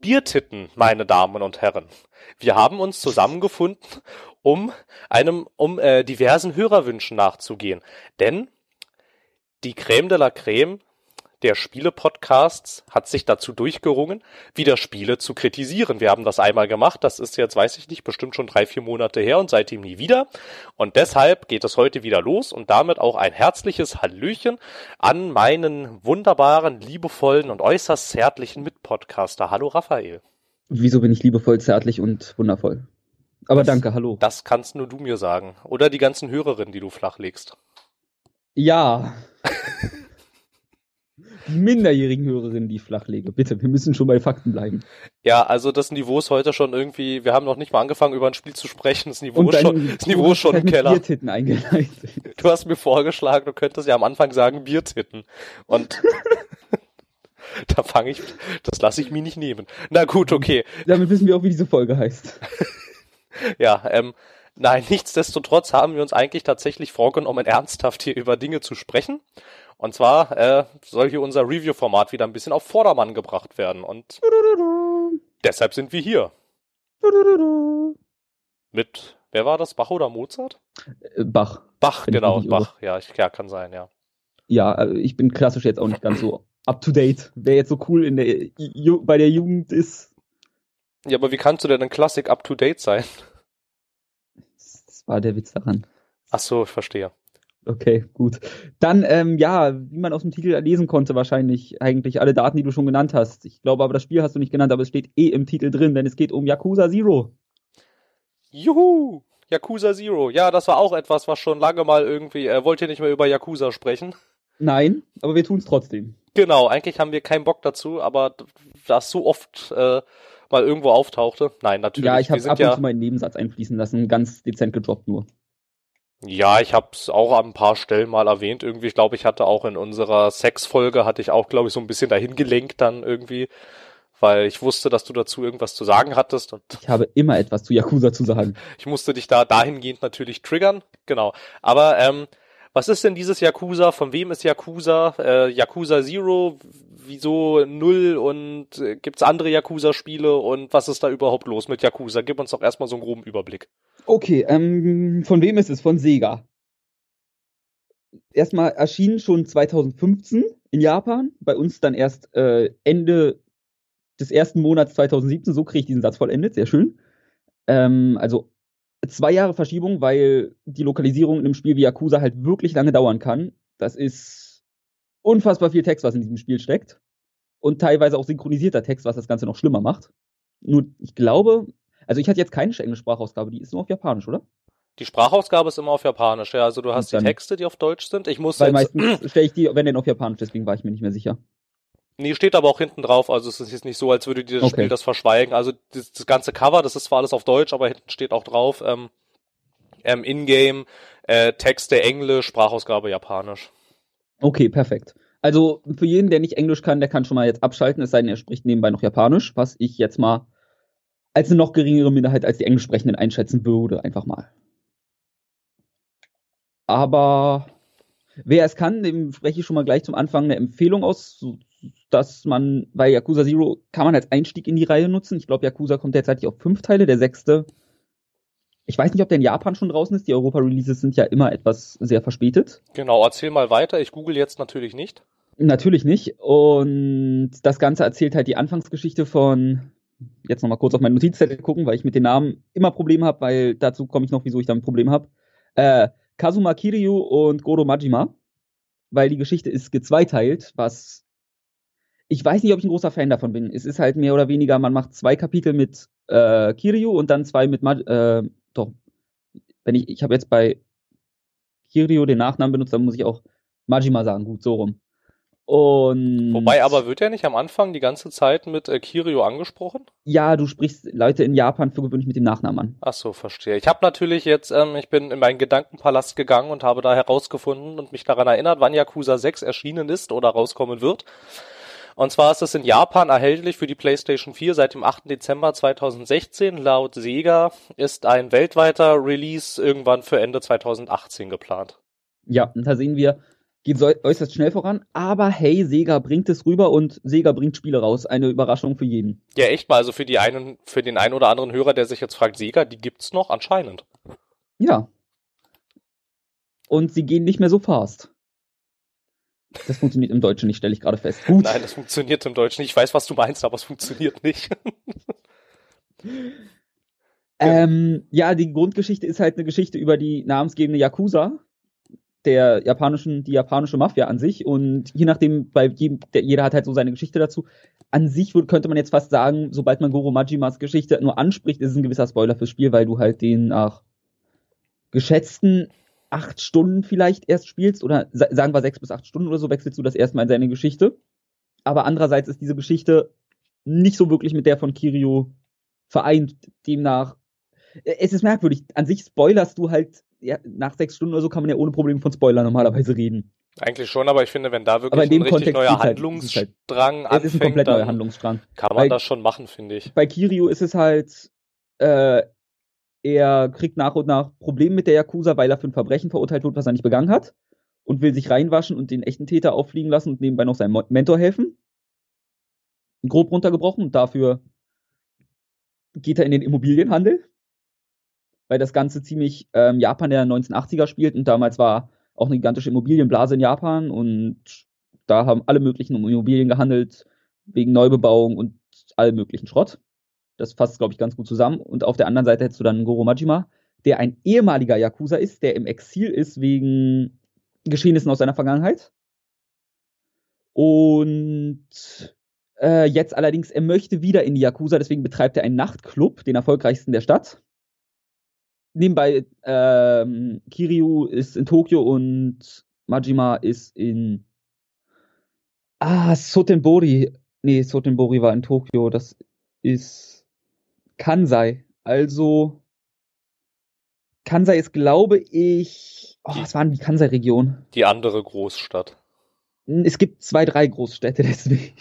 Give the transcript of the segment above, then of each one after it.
Biertitten, meine Damen und Herren. Wir haben uns zusammengefunden, um einem, um äh, diversen Hörerwünschen nachzugehen. Denn die Creme de la Creme der Spiele-Podcasts hat sich dazu durchgerungen, wieder Spiele zu kritisieren. Wir haben das einmal gemacht, das ist jetzt, weiß ich nicht, bestimmt schon drei, vier Monate her und seitdem nie wieder. Und deshalb geht es heute wieder los und damit auch ein herzliches Hallöchen an meinen wunderbaren, liebevollen und äußerst zärtlichen Mitpodcaster. Hallo Raphael. Wieso bin ich liebevoll, zärtlich und wundervoll? Aber das, danke, hallo. Das kannst nur du mir sagen. Oder die ganzen Hörerinnen, die du flachlegst. Ja. die minderjährigen Hörerinnen, die ich flachlege. Bitte, wir müssen schon bei Fakten bleiben. Ja, also das Niveau ist heute schon irgendwie, wir haben noch nicht mal angefangen, über ein Spiel zu sprechen. Das Niveau ist schon, das Niveau ist schon im Keller. Biertitten eingeleitet. Du hast mir vorgeschlagen, du könntest ja am Anfang sagen Biertitten. Und da fange ich, das lasse ich mir nicht nehmen. Na gut, okay. Damit wissen wir auch, wie diese Folge heißt. ja, ähm, nein, nichtsdestotrotz haben wir uns eigentlich tatsächlich vorgenommen, ernsthaft hier über Dinge zu sprechen. Und zwar äh, soll hier unser Review-Format wieder ein bisschen auf Vordermann gebracht werden. Und deshalb sind wir hier. Mit, wer war das? Bach oder Mozart? Äh, Bach. Bach, genau, Bach. Ja, ich, ja, kann sein, ja. Ja, äh, ich bin klassisch jetzt auch nicht ganz so up to date. Wer jetzt so cool in der, bei der Jugend ist. Ja, aber wie kannst du denn ein Klassik up to date sein? Das war der Witz daran. Ach so, ich verstehe. Okay, gut. Dann, ähm, ja, wie man aus dem Titel lesen konnte, wahrscheinlich eigentlich alle Daten, die du schon genannt hast. Ich glaube aber, das Spiel hast du nicht genannt, aber es steht eh im Titel drin, denn es geht um Yakuza Zero. Juhu! Yakuza Zero. Ja, das war auch etwas, was schon lange mal irgendwie, äh, wollt ihr nicht mehr über Yakuza sprechen? Nein, aber wir tun es trotzdem. Genau, eigentlich haben wir keinen Bock dazu, aber das so oft äh, mal irgendwo auftauchte. Nein, natürlich. Ja, ich habe ab und ja, zu meinen Nebensatz einfließen lassen, ganz dezent gedroppt nur. Ja, ich habe es auch an ein paar Stellen mal erwähnt. Irgendwie, ich glaube, ich hatte auch in unserer Sex-Folge, hatte ich auch, glaube ich, so ein bisschen dahin gelenkt dann irgendwie, weil ich wusste, dass du dazu irgendwas zu sagen hattest. Und ich habe immer etwas zu Yakuza zu sagen. ich musste dich da dahingehend natürlich triggern, genau. Aber ähm, was ist denn dieses Yakuza? Von wem ist Yakuza? Äh, Yakuza Zero? Wieso Null? Und äh, gibt's andere Yakuza-Spiele? Und was ist da überhaupt los mit Yakuza? Gib uns doch erstmal so einen groben Überblick. Okay, ähm, von wem ist es? Von Sega. Erstmal erschienen schon 2015 in Japan, bei uns dann erst äh, Ende des ersten Monats 2017, so kriege ich diesen Satz vollendet, sehr schön. Ähm, also zwei Jahre Verschiebung, weil die Lokalisierung in einem Spiel wie Yakuza halt wirklich lange dauern kann. Das ist unfassbar viel Text, was in diesem Spiel steckt. Und teilweise auch synchronisierter Text, was das Ganze noch schlimmer macht. Nur, ich glaube, also ich hatte jetzt keine englische Sprachausgabe, die ist nur auf Japanisch, oder? Die Sprachausgabe ist immer auf Japanisch, ja. Also du hast die Texte, die auf Deutsch sind. Ich muss Weil meistens stelle ich die, wenn denn auf Japanisch, deswegen war ich mir nicht mehr sicher. Nee, steht aber auch hinten drauf, also es ist jetzt nicht so, als würde dieses okay. Spiel das verschweigen. Also das, das, ganze Cover, das ist zwar alles auf Deutsch, aber hinten steht auch drauf, ähm, ähm, Ingame, äh, Texte Englisch, Sprachausgabe Japanisch. Okay, perfekt. Also für jeden, der nicht Englisch kann, der kann schon mal jetzt abschalten, es sei denn, er spricht nebenbei noch Japanisch, was ich jetzt mal als eine noch geringere Minderheit als die Englischsprechenden einschätzen würde, einfach mal. Aber wer es kann, dem spreche ich schon mal gleich zum Anfang eine Empfehlung aus, dass man bei Yakuza Zero kann man als Einstieg in die Reihe nutzen. Ich glaube, Yakuza kommt derzeit auf fünf Teile, der sechste. Ich weiß nicht, ob der in Japan schon draußen ist. Die Europa-Releases sind ja immer etwas sehr verspätet. Genau, erzähl mal weiter. Ich google jetzt natürlich nicht. Natürlich nicht. Und das Ganze erzählt halt die Anfangsgeschichte von, jetzt nochmal kurz auf meine Notizzettel gucken, weil ich mit den Namen immer Probleme habe, weil dazu komme ich noch, wieso ich damit Probleme habe. Äh, Kazuma Kiryu und Goro Majima. Weil die Geschichte ist gezweiteilt, was ich weiß nicht, ob ich ein großer Fan davon bin. Es ist halt mehr oder weniger, man macht zwei Kapitel mit äh, Kiryu und dann zwei mit Maj äh, doch. Wenn ich, ich habe jetzt bei Kiryu den Nachnamen benutzt, dann muss ich auch Majima sagen, gut, so rum. Und Wobei aber wird er nicht am Anfang die ganze Zeit mit äh, Kirio angesprochen? Ja, du sprichst Leute in Japan für gewöhnlich mit dem Nachnamen an. Ach so, verstehe. Ich habe natürlich jetzt, ähm, ich bin in meinen Gedankenpalast gegangen und habe da herausgefunden und mich daran erinnert, wann Yakuza 6 erschienen ist oder rauskommen wird. Und zwar ist es in Japan erhältlich für die PlayStation 4 seit dem 8. Dezember 2016. Laut Sega ist ein weltweiter Release irgendwann für Ende 2018 geplant. Ja, und da sehen wir, geht so äußerst schnell voran, aber hey, Sega bringt es rüber und Sega bringt Spiele raus. Eine Überraschung für jeden. Ja, echt mal. Also für die einen, für den einen oder anderen Hörer, der sich jetzt fragt, Sega, die gibt's noch anscheinend. Ja. Und sie gehen nicht mehr so fast. Das funktioniert im Deutschen nicht, stelle ich gerade fest. Gut. Nein, das funktioniert im Deutschen nicht. Ich weiß, was du meinst, aber es funktioniert nicht. ähm, ja, die Grundgeschichte ist halt eine Geschichte über die namensgebende Yakuza, der japanischen, die japanische Mafia an sich. Und je nachdem, bei jedem, der, jeder hat halt so seine Geschichte dazu. An sich könnte man jetzt fast sagen, sobald man Goro Majimas Geschichte nur anspricht, ist es ein gewisser Spoiler fürs Spiel, weil du halt den nach geschätzten acht Stunden vielleicht erst spielst oder sagen wir sechs bis acht Stunden oder so, wechselst du das erstmal in seine Geschichte. Aber andererseits ist diese Geschichte nicht so wirklich mit der von Kirio vereint. Demnach, äh, es ist merkwürdig. An sich spoilerst du halt ja, nach sechs Stunden oder so kann man ja ohne Probleme von Spoiler normalerweise reden. Eigentlich schon, aber ich finde, wenn da wirklich ein richtig Kontext neuer halt, Handlungsstrang halt, anfängt, ist ein komplett neuer Handlungsstrang. Kann man bei, das schon machen, finde ich. Bei Kirio ist es halt, äh, er kriegt nach und nach Probleme mit der Yakuza, weil er für ein Verbrechen verurteilt wird, was er nicht begangen hat. Und will sich reinwaschen und den echten Täter auffliegen lassen und nebenbei noch seinem Mentor helfen. Grob runtergebrochen und dafür geht er in den Immobilienhandel weil das Ganze ziemlich ähm, Japan der 1980er spielt und damals war auch eine gigantische Immobilienblase in Japan und da haben alle möglichen Immobilien gehandelt, wegen Neubebauung und allem möglichen Schrott. Das fasst, glaube ich, ganz gut zusammen. Und auf der anderen Seite hättest du dann Goro Majima, der ein ehemaliger Yakuza ist, der im Exil ist wegen Geschehnissen aus seiner Vergangenheit. Und äh, jetzt allerdings, er möchte wieder in die Yakuza, deswegen betreibt er einen Nachtclub, den erfolgreichsten der Stadt nebenbei, ähm, Kiryu ist in Tokio und Majima ist in Ah, Sotenbori. Nee, Sotenbori war in Tokio. Das ist Kansai. Also Kansai ist, glaube ich. Oh, was war denn die Kansai-Region? Die andere Großstadt. Es gibt zwei, drei Großstädte, deswegen.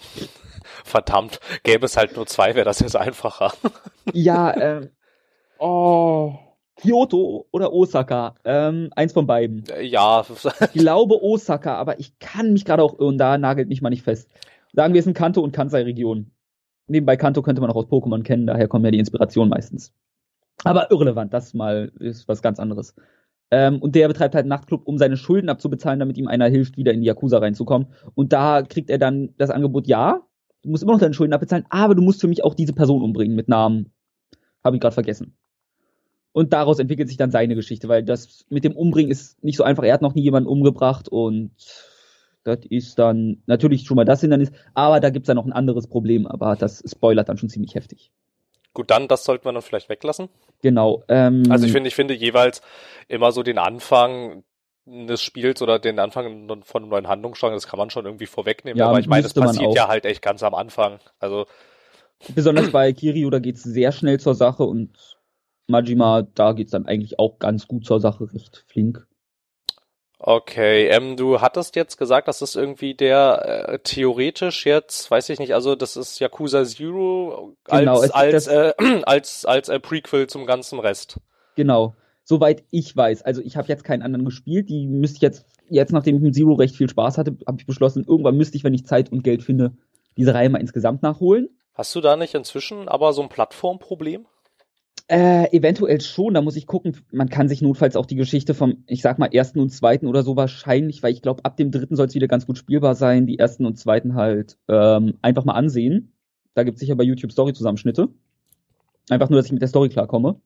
Verdammt, gäbe es halt nur zwei, wäre das jetzt einfacher. ja, ähm. Oh. Kyoto oder Osaka. Ähm, eins von beiden. Äh, ja. ich glaube Osaka, aber ich kann mich gerade auch irren, da nagelt mich mal nicht fest. Sagen wir, es sind Kanto und Kansai-Region. Nebenbei Kanto könnte man auch aus Pokémon kennen, daher kommen ja die Inspirationen meistens. Aber irrelevant, das mal ist was ganz anderes. Ähm, und der betreibt halt einen Nachtclub, um seine Schulden abzubezahlen, damit ihm einer hilft, wieder in die Yakuza reinzukommen. Und da kriegt er dann das Angebot, ja, du musst immer noch deine Schulden abbezahlen, aber du musst für mich auch diese Person umbringen mit Namen. Habe ich gerade vergessen. Und daraus entwickelt sich dann seine Geschichte, weil das mit dem Umbringen ist nicht so einfach. Er hat noch nie jemanden umgebracht und das ist dann natürlich schon mal das Hindernis, aber da gibt es dann noch ein anderes Problem, aber das spoilert dann schon ziemlich heftig. Gut, dann, das sollten wir dann vielleicht weglassen. Genau. Ähm, also ich finde, ich finde jeweils immer so den Anfang des Spiels oder den Anfang von einem neuen Handlungsstrang, das kann man schon irgendwie vorwegnehmen. Ja, aber ich meine, das passiert ja halt echt ganz am Anfang. Also besonders bei Kiryu, da geht es sehr schnell zur Sache und Majima, da geht's dann eigentlich auch ganz gut zur Sache, recht flink. Okay, ähm, du hattest jetzt gesagt, das ist irgendwie der äh, theoretisch jetzt, weiß ich nicht, also das ist Yakuza Zero als genau, es, als, äh, als als äh, Prequel zum ganzen Rest. Genau, soweit ich weiß. Also ich habe jetzt keinen anderen gespielt. Die müsste ich jetzt jetzt nachdem ich mit Zero recht viel Spaß hatte, habe ich beschlossen, irgendwann müsste ich, wenn ich Zeit und Geld finde, diese Reihe mal insgesamt nachholen. Hast du da nicht inzwischen aber so ein Plattformproblem? Äh, eventuell schon, da muss ich gucken. Man kann sich notfalls auch die Geschichte vom, ich sag mal, ersten und zweiten oder so wahrscheinlich, weil ich glaube, ab dem dritten soll es wieder ganz gut spielbar sein, die ersten und zweiten halt ähm, einfach mal ansehen. Da gibt es sicher bei YouTube Story-Zusammenschnitte. Einfach nur, dass ich mit der Story klarkomme.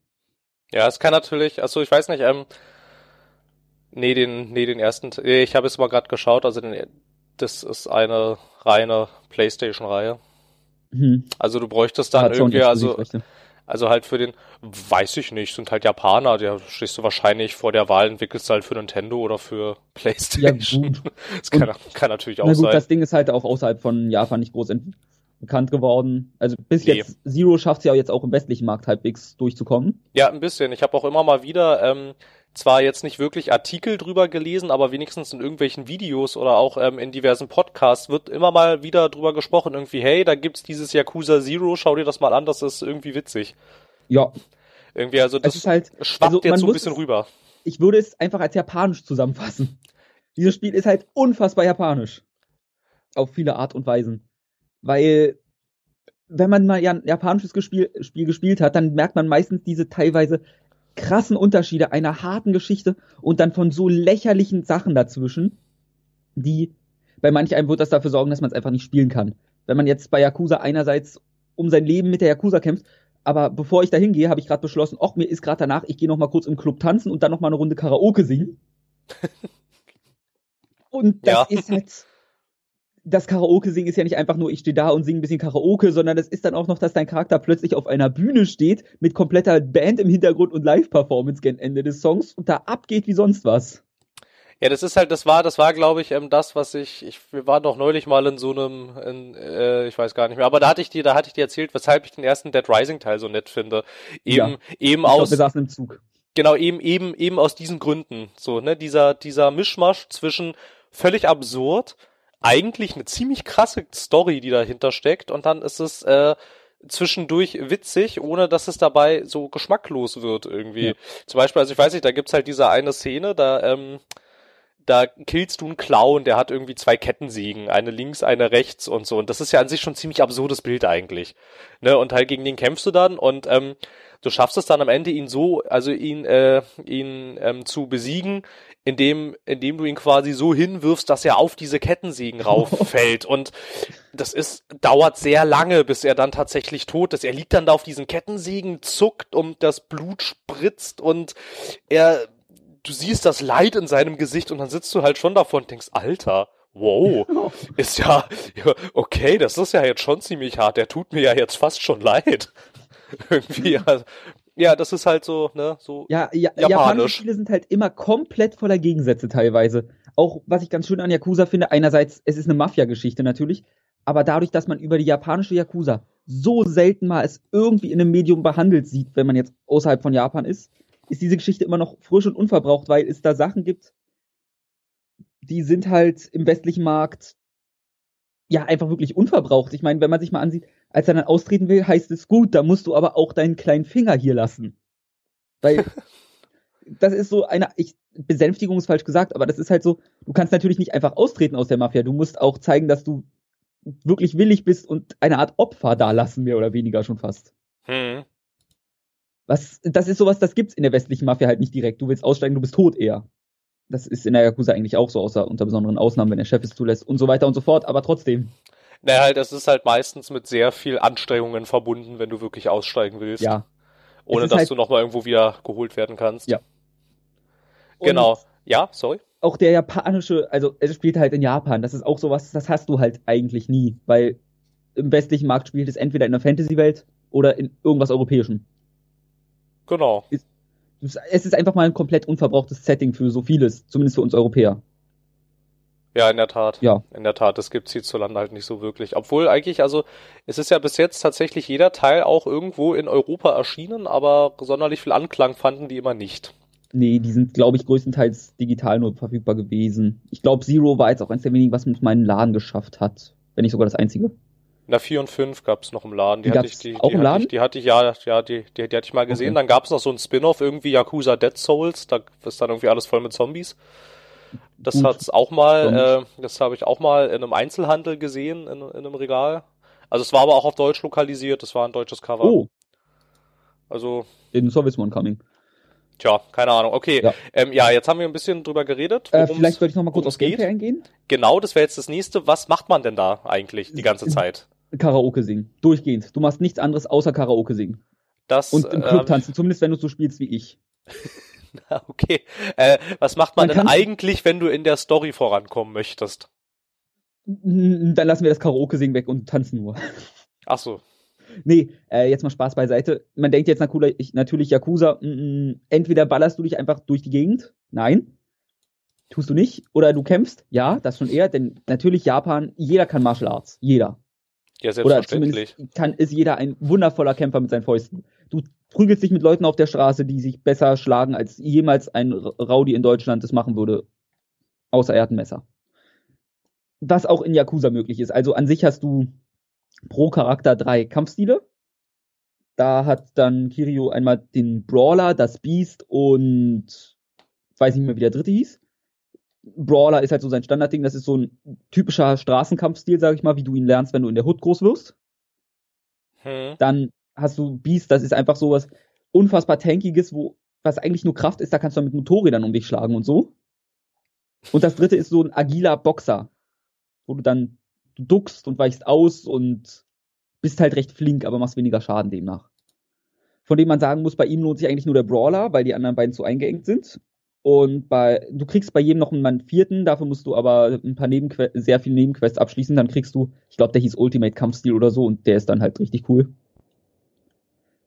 Ja, es kann natürlich, also ich weiß nicht, ähm, nee, den, nee, den ersten, ich habe es mal gerade geschaut, also den, das ist eine reine Playstation-Reihe. Mhm. Also du bräuchtest dann irgendwie, also, also halt für den, weiß ich nicht, sind halt Japaner, da stehst du wahrscheinlich vor der Wahl, entwickelst du halt für Nintendo oder für Playstation. Ja, gut. Das kann, kann natürlich auch na gut, sein. Das Ding ist halt auch außerhalb von Japan nicht groß bekannt geworden. Also bis nee. jetzt, Zero schafft es ja jetzt auch im westlichen Markt halbwegs durchzukommen. Ja, ein bisschen. Ich habe auch immer mal wieder ähm, zwar jetzt nicht wirklich Artikel drüber gelesen, aber wenigstens in irgendwelchen Videos oder auch ähm, in diversen Podcasts wird immer mal wieder drüber gesprochen, irgendwie, hey, da gibt's dieses Yakuza Zero, schau dir das mal an, das ist irgendwie witzig. Ja. Irgendwie, also das halt, schwappt also jetzt so ein bisschen rüber. Ich würde es einfach als japanisch zusammenfassen. Dieses Spiel ist halt unfassbar japanisch. Auf viele Art und Weisen. Weil, wenn man mal ja ein japanisches Spiel, Spiel gespielt hat, dann merkt man meistens diese teilweise krassen Unterschiede einer harten Geschichte und dann von so lächerlichen Sachen dazwischen, die bei manch einem wird das dafür sorgen, dass man es einfach nicht spielen kann. Wenn man jetzt bei Yakuza einerseits um sein Leben mit der Yakuza kämpft, aber bevor ich da hingehe, habe ich gerade beschlossen, ach, mir ist gerade danach, ich gehe noch mal kurz im Club tanzen und dann noch mal eine Runde Karaoke singen. und das ja. ist halt das Karaoke singen ist ja nicht einfach nur, ich stehe da und singe ein bisschen Karaoke, sondern es ist dann auch noch, dass dein Charakter plötzlich auf einer Bühne steht mit kompletter Band im Hintergrund und Live-Performance gegen Ende des Songs und da abgeht wie sonst was. Ja, das ist halt, das war, das war, glaube ich, ähm, das, was ich, ich, wir waren doch neulich mal in so einem, in, äh, ich weiß gar nicht mehr, aber da hatte ich dir, da hatte ich dir erzählt, weshalb ich den ersten Dead Rising Teil so nett finde. Eben, ja. eben ich aus. Glaub, wir saßen im Zug. Genau, eben, eben, eben aus diesen Gründen. So, ne, dieser, dieser Mischmasch zwischen völlig absurd, eigentlich eine ziemlich krasse Story, die dahinter steckt, und dann ist es, äh, zwischendurch witzig, ohne dass es dabei so geschmacklos wird irgendwie. Ja. Zum Beispiel, also ich weiß nicht, da gibt's halt diese eine Szene, da ähm, da killst du einen Clown, der hat irgendwie zwei Kettensägen, eine links, eine rechts und so. Und das ist ja an sich schon ein ziemlich absurdes Bild eigentlich. Ne? Und halt gegen den kämpfst du dann und ähm, du schaffst es dann am Ende, ihn so, also ihn, äh, ihn ähm, zu besiegen, indem, indem du ihn quasi so hinwirfst, dass er auf diese Kettensägen rauffällt. und das ist, dauert sehr lange, bis er dann tatsächlich tot ist. Er liegt dann da auf diesen Kettensägen, zuckt und das Blut spritzt und er du siehst das Leid in seinem Gesicht und dann sitzt du halt schon davor und denkst, Alter, wow, ist ja, okay, das ist ja jetzt schon ziemlich hart, der tut mir ja jetzt fast schon leid. Irgendwie, also, ja, das ist halt so, ne, so ja, ja, japanisch. Japanische Spiele sind halt immer komplett voller Gegensätze teilweise. Auch, was ich ganz schön an Yakuza finde, einerseits, es ist eine Mafia-Geschichte natürlich, aber dadurch, dass man über die japanische Yakuza so selten mal es irgendwie in einem Medium behandelt sieht, wenn man jetzt außerhalb von Japan ist, ist diese Geschichte immer noch frisch und unverbraucht, weil es da Sachen gibt, die sind halt im westlichen Markt ja einfach wirklich unverbraucht. Ich meine, wenn man sich mal ansieht, als er dann austreten will, heißt es gut, da musst du aber auch deinen kleinen Finger hier lassen. Weil das ist so eine, ich, Besänftigung ist falsch gesagt, aber das ist halt so, du kannst natürlich nicht einfach austreten aus der Mafia. Du musst auch zeigen, dass du wirklich willig bist und eine Art Opfer da lassen, mehr oder weniger schon fast. Hm. Was, das ist sowas, das gibt's in der westlichen Mafia halt nicht direkt. Du willst aussteigen, du bist tot eher. Das ist in der Yakuza eigentlich auch so, außer unter besonderen Ausnahmen, wenn der Chef es zulässt und so weiter und so fort, aber trotzdem. Naja, halt, das ist halt meistens mit sehr viel Anstrengungen verbunden, wenn du wirklich aussteigen willst. Ja. Ohne dass halt, du nochmal irgendwo wieder geholt werden kannst. Ja. Genau. Und ja, sorry. Auch der japanische, also es spielt halt in Japan, das ist auch sowas, das hast du halt eigentlich nie, weil im westlichen Markt spielt es entweder in der Fantasy-Welt oder in irgendwas Europäischem. Genau. Es ist einfach mal ein komplett unverbrauchtes Setting für so vieles, zumindest für uns Europäer. Ja, in der Tat. Ja. In der Tat, das gibt's hierzulande halt nicht so wirklich. Obwohl eigentlich, also, es ist ja bis jetzt tatsächlich jeder Teil auch irgendwo in Europa erschienen, aber sonderlich viel Anklang fanden die immer nicht. Nee, die sind, glaube ich, größtenteils digital nur verfügbar gewesen. Ich glaube, Zero war jetzt auch eins der wenigen, was mit meinen Laden geschafft hat. Wenn nicht sogar das einzige. Na, 4 und 5 gab's noch im Laden. Die, die hatte ich, die, auch die im Laden? Ich, die hatte ich, ja, ja, die, die, die hatte ich mal gesehen. Okay. Dann gab's noch so ein Spin-off, irgendwie Yakuza Dead Souls. Da ist dann irgendwie alles voll mit Zombies. Das Gut. hat's auch mal, äh, das habe ich auch mal in einem Einzelhandel gesehen, in, in einem Regal. Also es war aber auch auf Deutsch lokalisiert, das war ein deutsches Cover. Oh. Also. In Sowjetmon Coming. Tja, keine Ahnung. Okay, ja, ähm, ja jetzt haben wir ein bisschen drüber geredet. Äh, vielleicht sollte ich noch mal kurz aufs Gameplay eingehen. Genau, das wäre jetzt das nächste. Was macht man denn da eigentlich die ganze Zeit? Karaoke singen. Durchgehend. Du machst nichts anderes außer Karaoke singen. Das, Und im Club ähm, tanzen, zumindest wenn du so spielst wie ich. Na, okay. Äh, was macht man, man denn eigentlich, wenn du in der Story vorankommen möchtest? Dann lassen wir das Karaoke singen weg und tanzen nur. Ach so. Nee, äh, jetzt mal Spaß beiseite. Man denkt jetzt natürlich Yakuza, m mm, -m, entweder ballerst du dich einfach durch die Gegend. Nein. Tust du nicht. Oder du kämpfst. Ja, das schon eher, denn natürlich Japan, jeder kann Martial Arts. Jeder. Ja, selbstverständlich. Oder kann, ist jeder ein wundervoller Kämpfer mit seinen Fäusten. Du prügelst dich mit Leuten auf der Straße, die sich besser schlagen, als jemals ein Rowdy in Deutschland das machen würde. Außer er hat ein Messer. Was auch in Yakuza möglich ist. Also an sich hast du pro Charakter drei Kampfstile. Da hat dann Kirio einmal den Brawler, das Beast und weiß nicht mehr, wie der dritte hieß. Brawler ist halt so sein Standardding. Das ist so ein typischer Straßenkampfstil, sag ich mal, wie du ihn lernst, wenn du in der Hood groß wirst. Hm. Dann hast du Beast, das ist einfach sowas unfassbar tankiges, wo was eigentlich nur Kraft ist, da kannst du mit Motorrädern um dich schlagen und so. Und das dritte ist so ein agiler Boxer, wo du dann du duckst und weichst aus und bist halt recht flink, aber machst weniger Schaden demnach. Von dem man sagen muss, bei ihm lohnt sich eigentlich nur der Brawler, weil die anderen beiden zu eingeengt sind. Und bei, du kriegst bei jedem noch einen vierten, dafür musst du aber ein paar Nebenque sehr viele Nebenquests abschließen, dann kriegst du, ich glaube, der hieß Ultimate Kampfstil oder so und der ist dann halt richtig cool.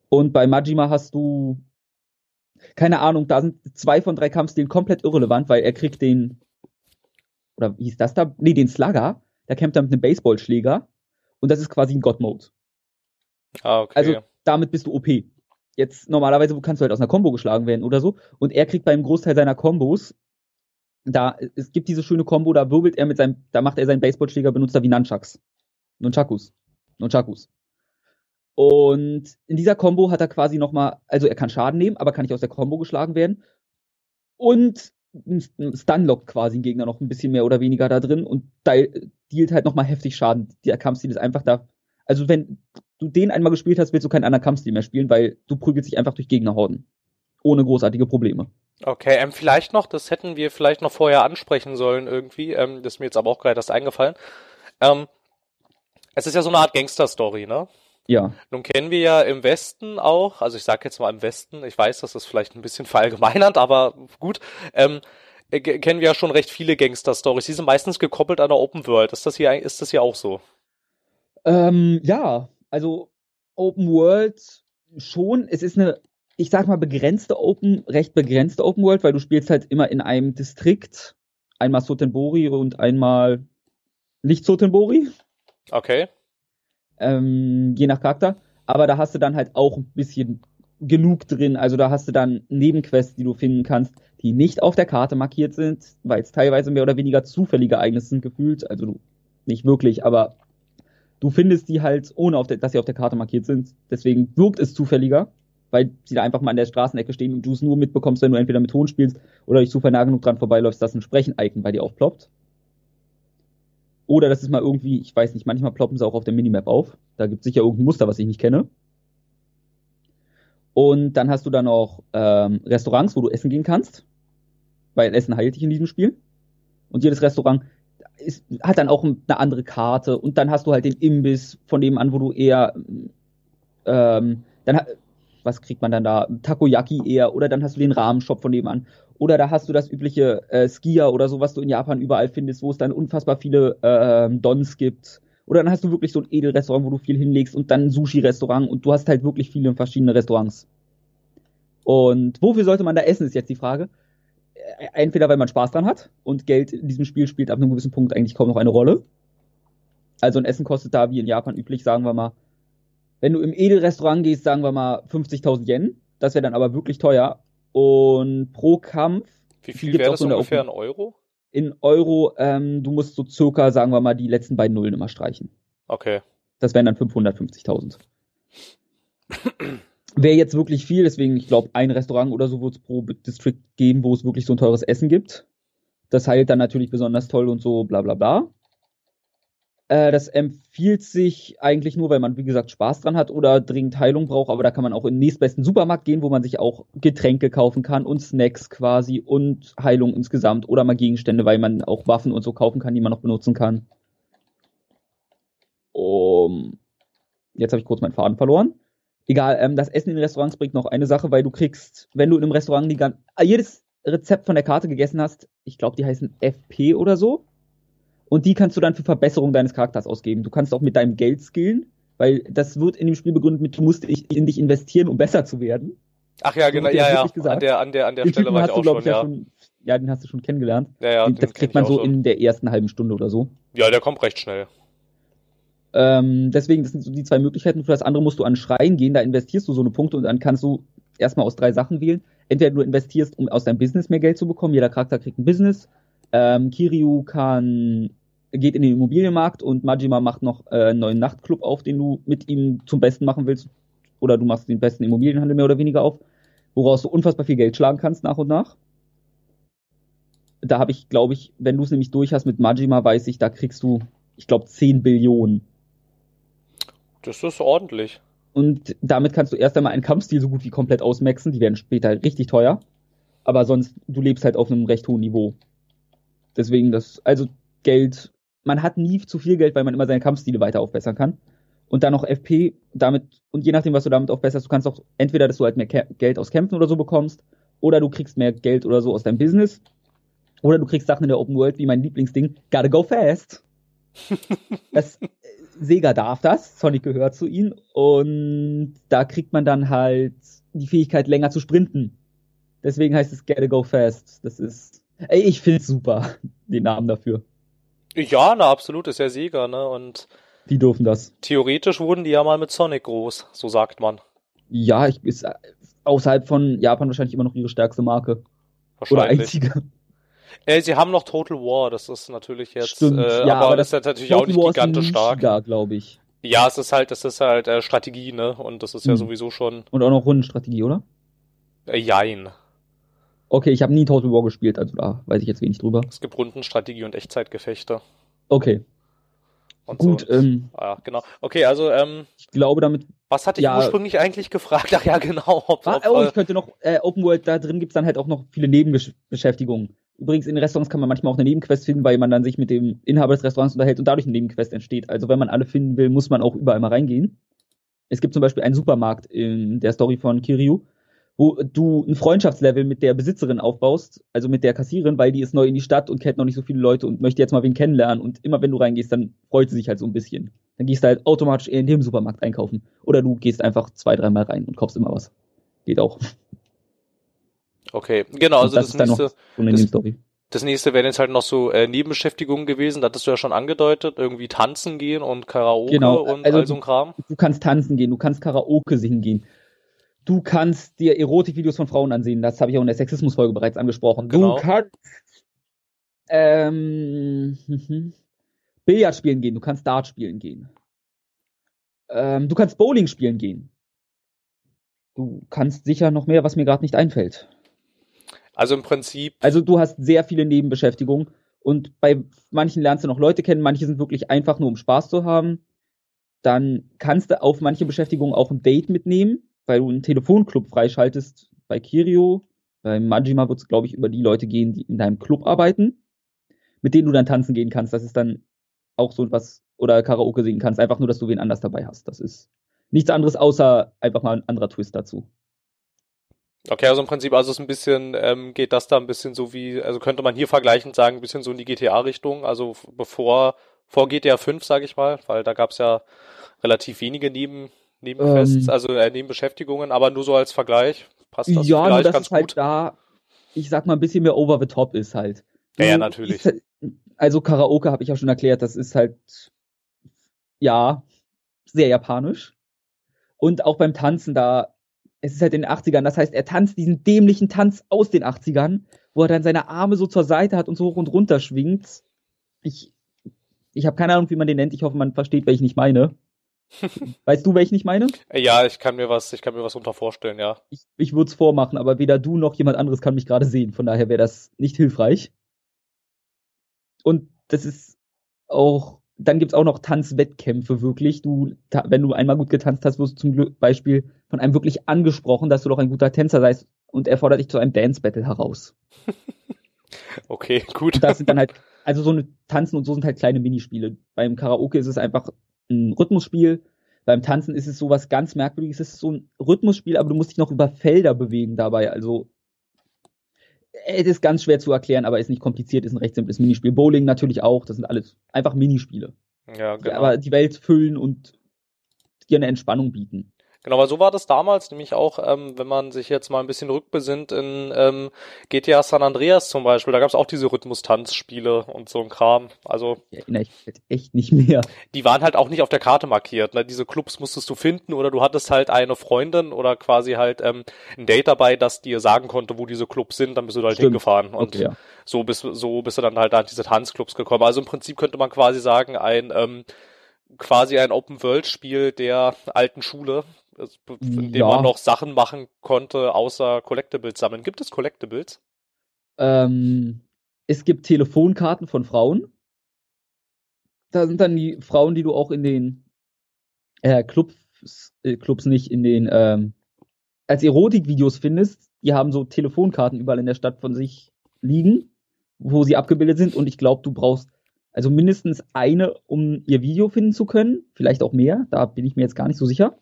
Und bei Majima hast du, keine Ahnung, da sind zwei von drei Kampfstilen komplett irrelevant, weil er kriegt den, oder wie hieß das da? Nee, den Slugger, der kämpft dann mit einem Baseballschläger und das ist quasi ein God-Mode. Ah, okay. Also damit bist du OP jetzt normalerweise kannst du halt aus einer Combo geschlagen werden oder so. Und er kriegt beim Großteil seiner Combos, da, es gibt diese schöne Combo, da wirbelt er mit seinem, da macht er seinen Baseballschläger, benutzt er wie Nunchucks. Nunchakus. Nunchakus. Und in dieser Combo hat er quasi nochmal, also er kann Schaden nehmen, aber kann nicht aus der Combo geschlagen werden. Und Stunlock quasi ein Gegner noch ein bisschen mehr oder weniger da drin und dealt halt nochmal heftig Schaden. Der Kampfstil ist einfach da. Also wenn du den einmal gespielt hast, willst du keinen anderen Kampfstil mehr spielen, weil du prügelst dich einfach durch Gegnerhorden. Ohne großartige Probleme. Okay, ähm, vielleicht noch, das hätten wir vielleicht noch vorher ansprechen sollen irgendwie, ähm, das ist mir jetzt aber auch gerade erst eingefallen. Ähm, es ist ja so eine Art Gangster-Story, ne? Ja. Nun kennen wir ja im Westen auch, also ich sage jetzt mal im Westen, ich weiß, das ist vielleicht ein bisschen verallgemeinernd, aber gut, ähm, äh, kennen wir ja schon recht viele Gangster-Stories. Die sind meistens gekoppelt an der Open World. Ist das hier, ist das hier auch so? Ähm, ja, also Open World schon. Es ist eine, ich sag mal, begrenzte Open, recht begrenzte Open World, weil du spielst halt immer in einem Distrikt. Einmal Sotenbori und einmal nicht Sotenbori. Okay. Ähm, je nach Charakter. Aber da hast du dann halt auch ein bisschen genug drin. Also da hast du dann Nebenquests, die du finden kannst, die nicht auf der Karte markiert sind, weil es teilweise mehr oder weniger zufällige Ereignisse sind gefühlt. Also du nicht wirklich, aber du findest die halt, ohne der, dass sie auf der Karte markiert sind. Deswegen wirkt es zufälliger, weil sie da einfach mal an der Straßenecke stehen und du es nur mitbekommst, wenn du entweder mit Ton spielst oder durch Zufall nah genug dran vorbeiläufst, dass ein Sprechen-Icon bei dir aufploppt. Oder das ist mal irgendwie, ich weiß nicht, manchmal ploppen sie auch auf der Minimap auf. Da gibt es sicher irgendein Muster, was ich nicht kenne. Und dann hast du dann noch ähm, Restaurants, wo du essen gehen kannst. Weil Essen heilt dich in diesem Spiel. Und jedes Restaurant ist, hat dann auch eine andere Karte und dann hast du halt den Imbiss von dem an, wo du eher ähm, dann was kriegt man dann da Takoyaki eher oder dann hast du den Rahmenshop von dem an oder da hast du das übliche äh, Skier oder so, was du in Japan überall findest, wo es dann unfassbar viele äh, Dons gibt. Oder dann hast du wirklich so ein Edelrestaurant, wo du viel hinlegst und dann ein Sushi-Restaurant und du hast halt wirklich viele verschiedene Restaurants. Und wofür sollte man da essen, ist jetzt die Frage entweder weil man Spaß dran hat und Geld in diesem Spiel spielt ab einem gewissen Punkt eigentlich kaum noch eine Rolle. Also ein Essen kostet da wie in Japan üblich, sagen wir mal, wenn du im Edelrestaurant gehst, sagen wir mal 50.000 Yen. Das wäre dann aber wirklich teuer. Und pro Kampf. Wie viel wäre das so ungefähr in Euro? In Euro, ähm, du musst so circa, sagen wir mal, die letzten beiden Nullen immer streichen. Okay. Das wären dann 550.000. wäre jetzt wirklich viel, deswegen, ich glaube, ein Restaurant oder so wird es pro District geben, wo es wirklich so ein teures Essen gibt. Das heilt dann natürlich besonders toll und so, bla bla bla. Äh, das empfiehlt sich eigentlich nur, weil man, wie gesagt, Spaß dran hat oder dringend Heilung braucht, aber da kann man auch in den nächstbesten Supermarkt gehen, wo man sich auch Getränke kaufen kann und Snacks quasi und Heilung insgesamt oder mal Gegenstände, weil man auch Waffen und so kaufen kann, die man noch benutzen kann. Um, jetzt habe ich kurz meinen Faden verloren. Egal, ähm, das Essen in Restaurants bringt noch eine Sache, weil du kriegst, wenn du in einem Restaurant die ganze, ah, jedes Rezept von der Karte gegessen hast, ich glaube, die heißen FP oder so. Und die kannst du dann für Verbesserung deines Charakters ausgeben. Du kannst auch mit deinem Geld skillen, weil das wird in dem Spiel begründet mit, du musst in dich investieren, um besser zu werden. Ach ja, genau, ja, ja. Gesagt. An der, an der, an der Stelle war ich auch du, schon, ja. schon, ja. den hast du schon kennengelernt. Ja, ja, das kriegt man so in der ersten halben Stunde oder so. Ja, der kommt recht schnell. Ähm, deswegen, das sind so die zwei Möglichkeiten. Für das andere musst du an Schreien gehen, da investierst du so eine Punkte und dann kannst du erstmal aus drei Sachen wählen. Entweder du investierst, um aus deinem Business mehr Geld zu bekommen, jeder Charakter kriegt ein Business. Ähm, Kiryu kann geht in den Immobilienmarkt und Majima macht noch äh, einen neuen Nachtclub auf, den du mit ihm zum Besten machen willst. Oder du machst den besten Immobilienhandel mehr oder weniger auf, woraus du unfassbar viel Geld schlagen kannst nach und nach. da habe ich, glaube ich, wenn du es nämlich durch hast mit Majima, weiß ich, da kriegst du, ich glaube, 10 Billionen. Das ist ordentlich. Und damit kannst du erst einmal einen Kampfstil so gut wie komplett ausmaxen. Die werden später richtig teuer. Aber sonst, du lebst halt auf einem recht hohen Niveau. Deswegen das, also Geld, man hat nie zu viel Geld, weil man immer seine Kampfstile weiter aufbessern kann. Und dann noch FP, damit, und je nachdem, was du damit aufbesserst, du kannst auch entweder, dass du halt mehr Ke Geld aus Kämpfen oder so bekommst, oder du kriegst mehr Geld oder so aus deinem Business, oder du kriegst Sachen in der Open World, wie mein Lieblingsding, gotta go fast. das, Sega darf das, Sonic gehört zu ihnen, und da kriegt man dann halt die Fähigkeit, länger zu sprinten. Deswegen heißt es gotta go fast. Das ist, ey, ich find's super, den Namen dafür. Ja, na, absolut, ist ja Sega, ne, und die dürfen das. Theoretisch wurden die ja mal mit Sonic groß, so sagt man. Ja, ich, ist außerhalb von Japan wahrscheinlich immer noch ihre stärkste Marke. Oder einzige. Äh, sie haben noch Total War, das ist natürlich jetzt, Stimmt, äh, ja, aber, aber das ist natürlich auch nicht gigantisch stark. glaube ich. Ja, es ist halt, das ist halt äh, Strategie, ne? Und das ist ja Hm. sowieso schon Und auch noch Rundenstrategie, oder? äh, Jein. Okay, ich habe nie Total War gespielt, also da weiß ich jetzt wenig drüber. Es gibt Rundenstrategie und Echtzeitgefechte. Okay, Und gut. so. Ähm, Ah, genau. Okay, also, ähm, ich glaube damit. was hatte ich Ja. ursprünglich eigentlich gefragt? Ach ja, genau. Ob, Ah, ob, oh, äh, ich könnte noch äh, Open World, da drin gibt's dann halt auch noch viele Nebenbeschäftigungen. Übrigens, in Restaurants kann man manchmal auch eine Nebenquest finden, weil man dann sich mit dem Inhaber des Restaurants unterhält und dadurch eine Nebenquest entsteht. Also wenn man alle finden will, muss man auch überall mal reingehen. Es gibt zum Beispiel einen Supermarkt in der Story von Kiryu, wo du ein Freundschaftslevel mit der Besitzerin aufbaust, also mit der Kassierin, weil die ist neu in die Stadt und kennt noch nicht so viele Leute und möchte jetzt mal wen kennenlernen. Und immer wenn du reingehst, dann freut sie sich halt so ein bisschen. Dann gehst du halt automatisch eher in dem Supermarkt einkaufen. Oder du gehst einfach zwei, dreimal rein und kaufst immer was. Geht auch. okay, genau, also das das, nächste, So Das- das nächste wären jetzt halt noch so äh, Nebenbeschäftigungen gewesen, da hattest du ja schon angedeutet, irgendwie tanzen gehen und Karaoke Genau, und also all so ein Kram. Du kannst tanzen gehen, du kannst Karaoke singen gehen. Du kannst dir Erotikvideos von Frauen ansehen. Das habe ich auch in der Sexismusfolge bereits angesprochen. Genau. Du kannst ähm, mhm. Billard spielen gehen, du kannst Dart spielen gehen. Ähm, du kannst Bowling spielen gehen. Du kannst sicher noch mehr, was mir gerade nicht einfällt. Also im Prinzip, Also du hast sehr viele Nebenbeschäftigungen und bei manchen lernst du noch Leute kennen, manche sind wirklich einfach nur um Spaß zu haben. Dann kannst du auf manche Beschäftigungen auch ein Date mitnehmen, weil du einen Telefonclub freischaltest bei Kirio. Bei Majima wird es, glaube ich, über die Leute gehen, die in deinem Club arbeiten, mit denen du dann tanzen gehen kannst. Das ist dann auch so was, oder Karaoke singen kannst, einfach nur, dass du wen anders dabei hast. Das ist nichts anderes, außer einfach mal ein anderer Twist dazu. okay, also im Prinzip, also es ein bisschen, ähm, geht das da ein bisschen so wie, also könnte man hier vergleichend sagen, ein bisschen so in die GTA-Richtung, also bevor, vor GTA 5, sage ich mal, weil da gab's ja relativ wenige Neben, Nebenquests, Ähm. also äh, Nebenbeschäftigungen, aber nur so als Vergleich passt das ja, nur vielleicht dass ganz es halt gut. da, ich sag mal, ein bisschen mehr over the top ist halt. Ja, ja, natürlich. halt- Also Karaoke habe ich ja schon erklärt, das ist halt, ja, sehr japanisch. Und auch beim Tanzen da, es ist halt in den 80ern, das heißt, er tanzt diesen dämlichen Tanz aus den 80ern, wo er dann seine Arme so zur Seite hat und so hoch und runter schwingt. Ich, ich habe keine Ahnung, wie man den nennt. Ich hoffe, man versteht, welchen ich meine. weißt du, welchen ich meine? Ja, ich kann mir was, ich kann mir was unter vorstellen, ja. ich, ich würde es vormachen, aber weder du noch jemand anderes kann mich gerade sehen. Von daher wäre das nicht hilfreich. Und das ist auch, dann gibt's auch noch Tanzwettkämpfe wirklich. Du, wenn du einmal gut getanzt hast, wirst du zum Glück Beispiel von einem wirklich angesprochen, dass du doch ein guter Tänzer seist und er fordert dich zu einem Dance Battle heraus. Okay, gut. Und das sind dann halt, also so eine Tanzen und so sind halt kleine Minispiele. Beim Karaoke ist es einfach ein Rhythmusspiel. Beim Tanzen ist es sowas ganz Merkwürdiges. Es ist so ein Rhythmusspiel, aber du musst dich noch über Felder bewegen dabei. Also es ist ganz schwer zu erklären, aber ist nicht kompliziert, ist ein recht simples Minispiel. Bowling natürlich auch, das sind alles einfach Minispiele, Ja, die genau. aber die Welt füllen und dir eine Entspannung bieten. Genau, aber so war das damals nämlich auch, ähm, wenn man sich jetzt mal ein bisschen rückbesinnt in ähm, GTA San Andreas zum Beispiel, da gab es auch diese Rhythmus-Tanzspiele und so ein Kram. Also Ich erinnere ich echt nicht mehr. die waren halt auch nicht auf der Karte markiert. Ne? Diese Clubs musstest du finden oder du hattest halt eine Freundin oder quasi halt ähm, ein Date dabei, das dir sagen konnte, wo diese Clubs sind, dann bist du da halt Stimmt. hingefahren. Und Okay, ja. so bist so bist du dann halt an diese Tanzclubs gekommen. Also im Prinzip könnte man quasi sagen, ein ähm, quasi ein Open-World-Spiel der alten Schule, in dem Ja. man noch Sachen machen konnte, außer Collectibles sammeln. Gibt es Collectibles? Ähm, es gibt Telefonkarten von Frauen. Da sind dann die Frauen, die du auch in den äh, Clubs, äh, Clubs nicht, in den ähm, als Erotikvideos findest. Die haben so Telefonkarten überall in der Stadt von sich liegen, wo sie abgebildet sind. Und ich glaube, du brauchst also mindestens eine, um ihr Video finden zu können. Vielleicht auch mehr. Da bin ich mir jetzt gar nicht so sicher.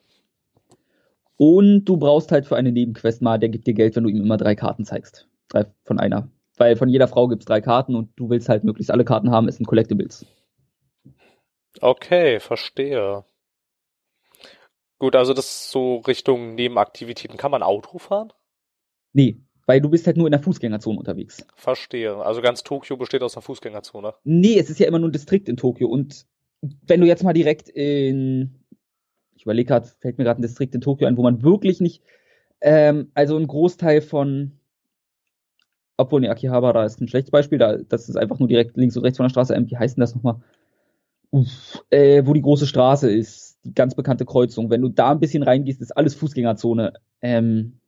Und du brauchst halt für eine Nebenquest mal, der gibt dir Geld, wenn du ihm immer drei Karten zeigst. Drei von einer. Weil von jeder Frau gibt's drei Karten und du willst halt möglichst alle Karten haben, es sind Collectibles. Okay, verstehe. Gut, also das ist so Richtung Nebenaktivitäten. Kann man Auto fahren? Nee, weil du bist halt nur in der Fußgängerzone unterwegs. Verstehe. Also ganz Tokio besteht aus einer Fußgängerzone. Nee, es ist ja immer nur ein Distrikt in Tokio. Und wenn du jetzt mal direkt in, ich überlege gerade, fällt mir gerade ein Distrikt in Tokio ein, wo man wirklich nicht, ähm, also ein Großteil von, obwohl, nee, Akihabara ist ein schlechtes Beispiel, da, das ist einfach nur direkt links und rechts von der Straße. Ähm, wie heißt denn das nochmal? Uff, äh, wo die große Straße ist, die ganz bekannte Kreuzung. Wenn du da ein bisschen reingehst, ist alles Fußgängerzone. Ähm,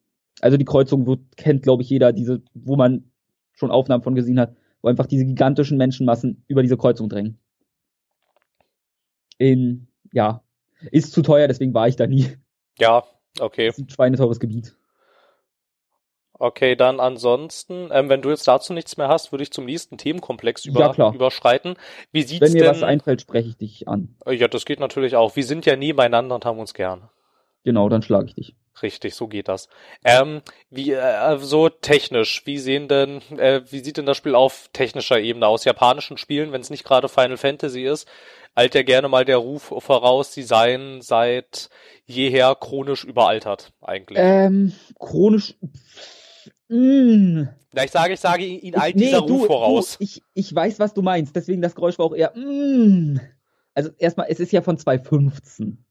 also die Kreuzung wird, kennt, glaube ich, jeder, diese, wo man schon Aufnahmen von gesehen hat, wo einfach diese gigantischen Menschenmassen über diese Kreuzung drängen. In, ja, ist zu teuer, deswegen war ich da nie. Ja, okay. Das ist ein schweineteures Gebiet. Okay, dann ansonsten, ähm, wenn du jetzt dazu nichts mehr hast, würde ich zum nächsten Themenkomplex über, Ja, klar. überschreiten. Wie sieht's Wenn mir denn? was einfällt, spreche ich dich an. Ja, das geht natürlich auch. Wir sind ja nie beieinander und haben uns gern. Genau, dann schlage ich dich. Richtig, so geht das. Ähm, wie äh, so technisch, wie sehen denn, äh, wie sieht denn das Spiel auf technischer Ebene aus? Japanischen Spielen, wenn es nicht gerade Final Fantasy ist, eilt ja gerne mal der Ruf voraus, sie seien seit jeher chronisch überaltert, eigentlich. Ähm, chronisch. Mm. Na, ich sage, ich sage, ihnen eilt dieser du, Ruf voraus. Du, ich, ich weiß, was du meinst. Deswegen das Geräusch war auch eher. Mm. Also erstmal, es ist ja von 2015.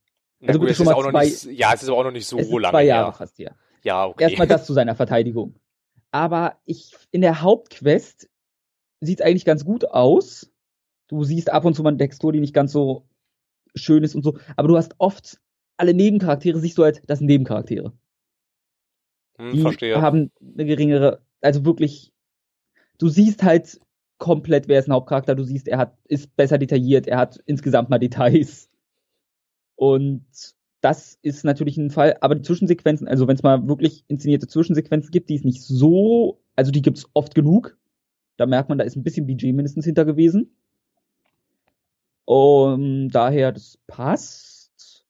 Also gut, es schon mal auch zwei- nicht, ja, es ist aber auch noch nicht so es lange zwei Jahre her. fast her. Ja, okay. Erstmal das zu seiner Verteidigung. Aber ich in der Hauptquest sieht es eigentlich ganz gut aus. Du siehst ab und zu mal eine Textur, die nicht ganz so schön ist und so. Aber du hast oft alle Nebencharaktere, siehst du halt, das sind Nebencharaktere. hm, Die verstehe. haben eine geringere, also wirklich, du siehst halt komplett, wer ist ein Hauptcharakter. Du siehst, er hat, ist besser detailliert, er hat insgesamt mal Details. Und das ist natürlich ein Fall, aber die Zwischensequenzen, also wenn es mal wirklich inszenierte Zwischensequenzen gibt, die ist nicht so, also die gibt's oft genug. Da merkt man, da ist ein bisschen Budget mindestens hinter gewesen. Und daher, das passt.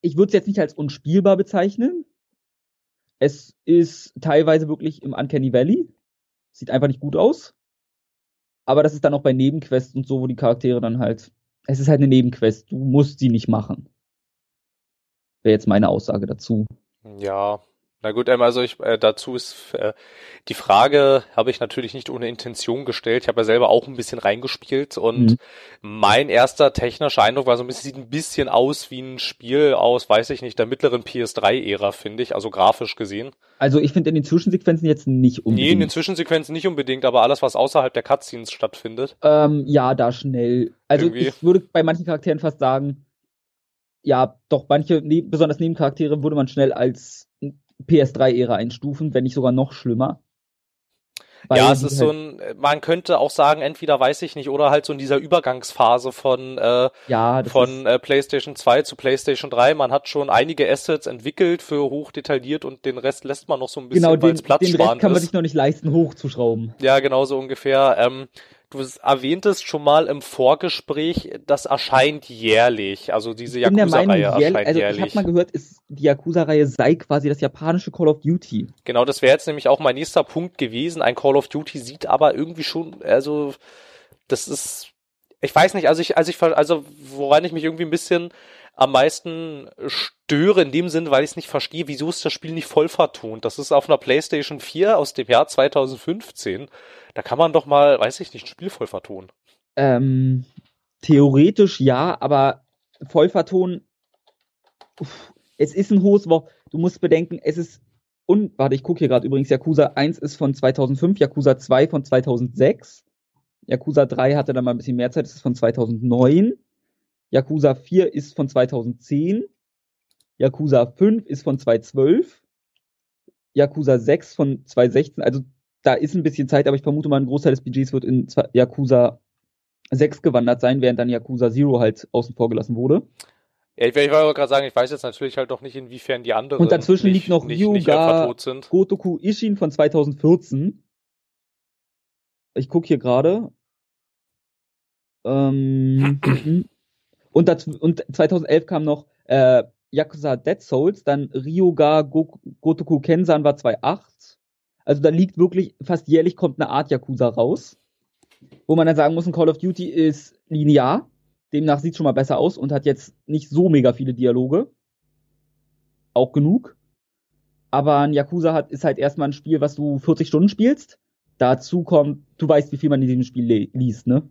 Ich würde es jetzt nicht als unspielbar bezeichnen. Es ist teilweise wirklich im Uncanny Valley. Sieht einfach nicht gut aus. Aber das ist dann auch bei Nebenquests und so, wo die Charaktere dann halt. Es ist halt eine Nebenquest. Du musst sie nicht machen. Wäre jetzt meine Aussage dazu. Ja, na gut, ähm, also ich, äh, dazu ist äh, die Frage habe ich natürlich nicht ohne Intention gestellt. Ich habe ja selber auch ein bisschen reingespielt und Mhm. mein erster technischer Eindruck war so ein bisschen, sieht ein bisschen aus wie ein Spiel aus, weiß ich nicht, der mittleren PS3-Ära, finde ich, also grafisch gesehen. Also ich finde in den Zwischensequenzen jetzt nicht Nee, in den unbedingt. Zwischensequenzen nicht unbedingt, aber alles, was außerhalb der Cutscenes stattfindet. ähm, ja, da schnell. Also Irgendwie. ich würde bei manchen Charakteren fast sagen, ja, doch manche, ne besonders Nebencharaktere, würde man schnell als PS3-Ära einstufen, wenn nicht sogar noch schlimmer. Weil ja, es ist so halt- ein, man könnte auch sagen, entweder weiß ich nicht, oder halt so in dieser Übergangsphase von äh, ja, von äh, PlayStation 2 zu PlayStation 3. Man hat schon einige Assets entwickelt für hochdetailliert und den Rest lässt man noch so ein bisschen, genau, weil den, es den Rest platzsparend kann man sich noch nicht leisten, hochzuschrauben. Ja, genau so ungefähr. Ähm, du erwähntest schon mal im Vorgespräch, das erscheint jährlich. Also diese Yakuza-Reihe jährlich, erscheint also ich habe jährlich. mal gehört, ist, die Yakuza-Reihe sei quasi das japanische Call of Duty. Genau, das wäre jetzt nämlich auch mein nächster Punkt gewesen. Ein Call of Duty sieht aber irgendwie schon, also das ist, ich weiß nicht, also ich, also ich, also woran ich mich irgendwie ein bisschen am meisten störe in dem Sinn, weil ich es nicht verstehe, wieso ist das Spiel nicht voll vertont? Das ist auf einer PlayStation 4 aus dem Jahr 2015. Da kann man doch mal, weiß ich nicht, ein Spiel voll vertonen. Ähm, theoretisch ja, aber Vollverton, uff, es ist ein hohes Wort. Du musst bedenken, es ist, und, warte, ich gucke hier gerade übrigens, Yakuza 1 ist von 2005, Yakuza 2 von 2006, Yakuza 3 hatte dann mal ein bisschen mehr Zeit, das ist von 2009, Yakuza 4 ist von 2010, Yakuza 5 ist von 2012, Yakuza 6 von 2016, also da ist ein bisschen Zeit, aber ich vermute mal, ein Großteil des Budgets wird in Yakuza 6 gewandert sein, während dann Yakuza Zero halt außen vor gelassen wurde. Ja, ich, ich wollte gerade sagen, ich weiß jetzt natürlich halt noch nicht, inwiefern die anderen Und dazwischen nicht, liegt noch nicht, nicht Ryuga tot sind. Gotoku Ishin von 2014. Ich gucke hier gerade. Ähm, mhm. Und, das, und 2011 kam noch äh, Yakuza Dead Souls, dann Ryuga Go Gotoku Kensan war 2008. Also da liegt wirklich, fast jährlich kommt eine Art Yakuza raus. Wo man dann sagen muss, ein Call of Duty ist linear. Demnach sieht schon mal besser aus und hat jetzt nicht so mega viele Dialoge. Auch genug. Aber ein Yakuza hat, ist halt erstmal ein Spiel, was du 40 Stunden spielst. Dazu kommt, du weißt, wie viel man in diesem Spiel liest, ne?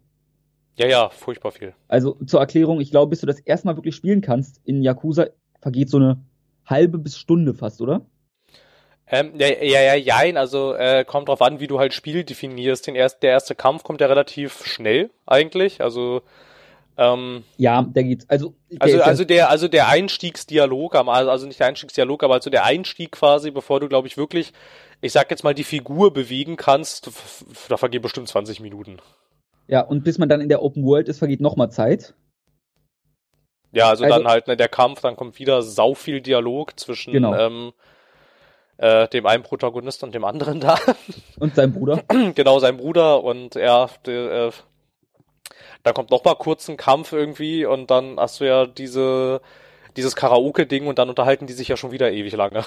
Ja, ja, furchtbar viel. Also zur Erklärung, ich glaube, bis du das erstmal wirklich spielen kannst in Yakuza, vergeht so eine halbe bis Stunde fast, oder? Ähm, ja, ja, ja, jein, also äh, kommt drauf an, wie du halt Spiel definierst. Den erst, der erste Kampf kommt ja relativ schnell eigentlich, also ähm, Ja, der geht, also. Der also, also der, also der Einstiegsdialog, am- also nicht der Einstiegsdialog, aber also der Einstieg quasi, bevor du, glaube ich, wirklich, ich sag jetzt mal, die Figur bewegen kannst, da vergehen bestimmt 20 Minuten. Ja, und bis man dann in der Open World ist, vergeht noch mal Zeit. Ja, also, Also- dann halt ne, der Kampf, dann kommt wieder sau viel Dialog zwischen Genau. ähm, äh, dem einen Protagonist und dem anderen da. Und sein Bruder. genau, sein Bruder und er, der, äh, dann kommt noch mal kurz ein Kampf irgendwie und dann hast du ja diese, dieses Karaoke-Ding und dann unterhalten die sich ja schon wieder ewig lange.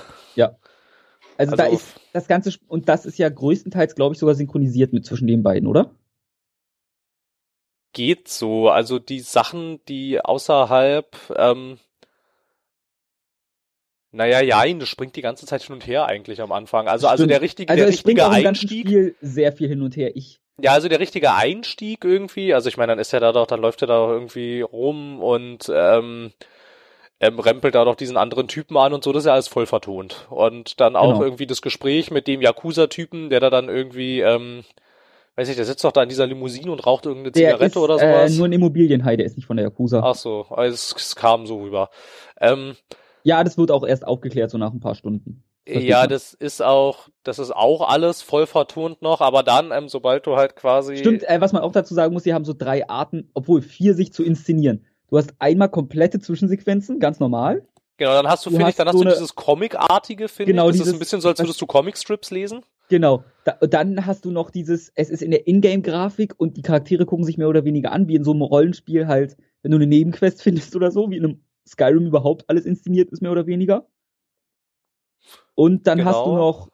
Also, da Also- ist das Ganze, und das ist ja größtenteils, glaube ich, sogar synchronisiert mit zwischen den beiden, oder? Geht so, also die Sachen, die außerhalb, ähm, naja, ja, das springt die ganze Zeit hin und her eigentlich am Anfang. Also, also der richtige, Also der richtige Einstieg. Spiel sehr viel hin und her. Ich, Ja, also der richtige Einstieg irgendwie, also ich meine, dann ist er da doch, dann läuft er da doch irgendwie rum und ähm, ähm, rempelt da doch diesen anderen Typen an und so, das ist ja alles voll vertont. Und dann auch Genau. irgendwie das Gespräch mit dem Yakuza-Typen, der da dann irgendwie, ähm, weiß ich, der sitzt doch da in dieser Limousine und raucht irgendeine der Zigarette ist oder äh, sowas. nur ein Immobilienhai, der ist nicht von der Yakuza. Ach so, also es, es kam so rüber. Ähm, Ja, das wird auch erst aufgeklärt, so nach ein paar Stunden. Versteht ja, das ist auch, das ist auch alles voll vertont noch, aber dann, ähm, sobald du halt quasi. Stimmt, äh, was man auch dazu sagen muss, die haben so drei Arten, obwohl vier sich zu inszenieren. Du hast einmal komplette Zwischensequenzen, ganz normal. Genau, dann hast du, Du finde ich, dann hast so du eine- dieses Comic-artige, finde Genau, ich. Das ist dieses- ein bisschen so, als würdest du Comicstrips lesen. Genau. Da, dann hast du noch dieses, es ist in der Ingame-Grafik und die Charaktere gucken sich mehr oder weniger an, wie in so einem Rollenspiel halt, wenn du eine Nebenquest findest oder so, wie in einem Skyrim überhaupt alles inszeniert ist, mehr oder weniger. Und dann hast du Genau. noch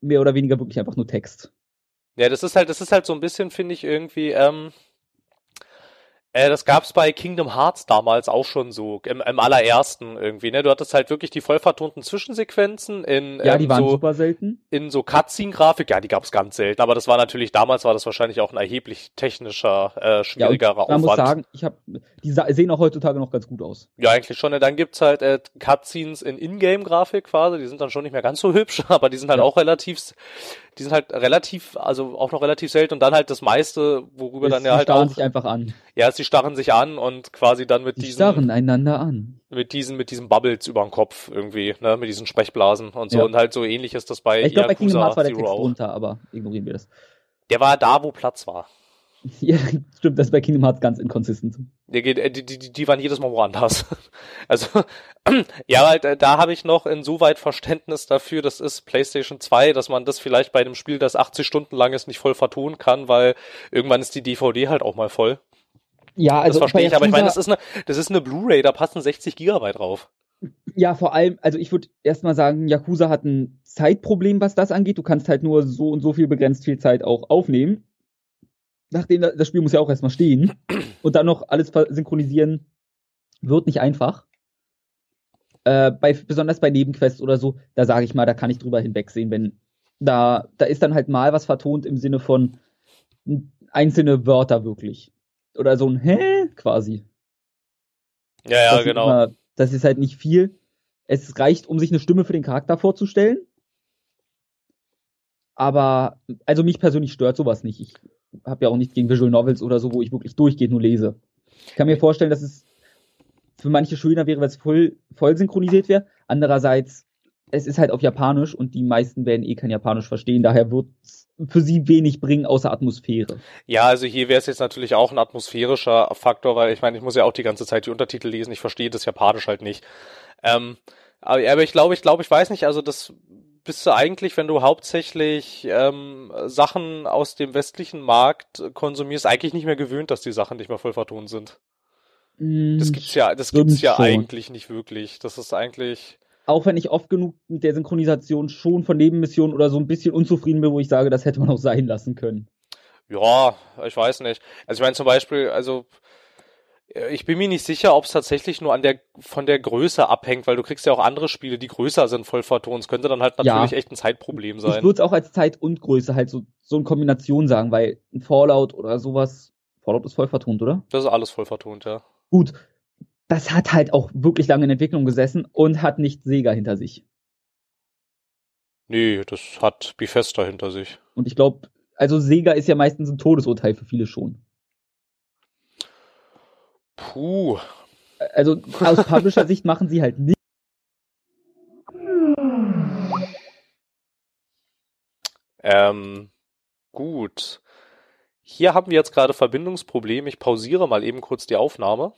mehr oder weniger wirklich einfach nur Text. Ja, das ist halt, das ist halt so ein bisschen, finde ich, irgendwie, ähm, äh, das gab's bei Kingdom Hearts damals auch schon so, im, im allerersten irgendwie, ne? Du hattest halt wirklich die voll vertonten Zwischensequenzen in, Ja, ähm, die waren so, super selten. in so Cutscene-Grafik, ja, die gab's ganz selten, aber das war natürlich, damals war das wahrscheinlich auch ein erheblich technischer, äh, Ja, und schwierigerer man muss sagen, ich hab, die sehen auch heutzutage noch ganz gut aus. Ja, eigentlich schon. ne? Dann gibt's halt äh, Cutscenes in Ingame-Grafik quasi. Die sind dann schon nicht mehr ganz so hübsch, aber die sind halt Ja. auch relativ, die sind halt relativ, also auch noch relativ selten. Und dann halt das meiste, worüber Es- dann ja die halt starren auch, sich einfach an. ja, sie starren sich an und quasi dann mit Die diesen, starren einander an. mit diesen, mit diesen Bubbles über den Kopf irgendwie, ne, mit diesen Sprechblasen und so. Ja. Und halt so ähnlich ist das bei Ich glaube, bei Kingdom Hearts war der Text auch. drunter, aber ignorieren wir das. Der war da, wo Platz war. Ja, stimmt, das ist bei Kingdom Hearts ganz inconsistent. Der geht, äh, die, die, die waren jedes Mal woanders. Also, ja, halt, äh, da habe ich noch insoweit Verständnis dafür, das ist PlayStation 2, dass man das vielleicht bei einem Spiel, das 80 Stunden lang ist, nicht voll vertonen kann, weil irgendwann ist die DVD halt auch mal voll. Ja, also das verstehe ich, aber ich meine, das ist eine, das ist eine Blu-ray, da passen 60 Gigabyte drauf. Ja, vor allem, also ich würde erstmal sagen, Yakuza hat ein Zeitproblem, was das angeht. Du kannst halt nur so und so viel begrenzt viel Zeit auch aufnehmen. Nachdem das Spiel muss ja auch erstmal stehen. Und dann noch alles synchronisieren wird nicht einfach. Äh, bei, besonders bei Nebenquests oder so, da sage ich mal, da kann ich drüber hinwegsehen, wenn da, da ist dann halt mal was vertont im Sinne von einzelne Wörter wirklich. Oder so ein Hä? quasi. Ja, ja, das, genau. Immer, das ist halt nicht viel. Es reicht, um sich eine Stimme für den Charakter vorzustellen. Aber, also mich persönlich stört sowas nicht. Ich habe ja auch nichts gegen Visual Novels oder so, wo ich wirklich durchgehend nur lese. Ich kann mir vorstellen, dass es für manche schöner wäre, wenn es voll, voll synchronisiert wäre. Andererseits, es ist halt auf Japanisch und die meisten werden eh kein Japanisch verstehen. Daher wird es für sie wenig bringen außer Atmosphäre. Ja, also hier wäre es jetzt natürlich auch ein atmosphärischer Faktor, weil ich meine, ich muss ja auch die ganze Zeit die Untertitel lesen, ich verstehe das Japanisch halt nicht. Ähm, aber, aber ich glaube, ich glaube, ich weiß nicht, also das bist du eigentlich, wenn du hauptsächlich ähm, Sachen aus dem westlichen Markt konsumierst, eigentlich nicht mehr gewöhnt, dass die Sachen nicht mehr voll vertont sind. Mm, das gibt's ja, das gibt's ja schon. eigentlich nicht wirklich. Das ist eigentlich. Auch wenn ich oft genug mit der Synchronisation schon von Nebenmissionen oder so ein bisschen unzufrieden bin, wo ich sage, das hätte man auch sein lassen können. Ja, ich weiß nicht. Also ich meine zum Beispiel, also ich bin mir nicht sicher, ob es tatsächlich nur an der von der Größe abhängt, weil du kriegst ja auch andere Spiele, die größer sind, voll vertont. Es könnte dann halt natürlich ja. echt ein Zeitproblem sein. Ich würde es auch als Zeit und Größe halt so, so in Kombination sagen, weil ein Fallout oder sowas, Fallout ist voll vertont, oder? Das ist alles voll vertont, ja. Gut, das hat halt auch wirklich lange in Entwicklung gesessen und hat nicht Sega hinter sich. Nee, das hat Bethesda hinter sich. Und ich glaube, also Sega ist ja meistens ein Todesurteil für viele schon. Puh. Also aus Publisher-Sicht machen sie halt nicht. Ähm, gut. Hier haben wir jetzt gerade Verbindungsprobleme. Ich pausiere mal eben kurz die Aufnahme.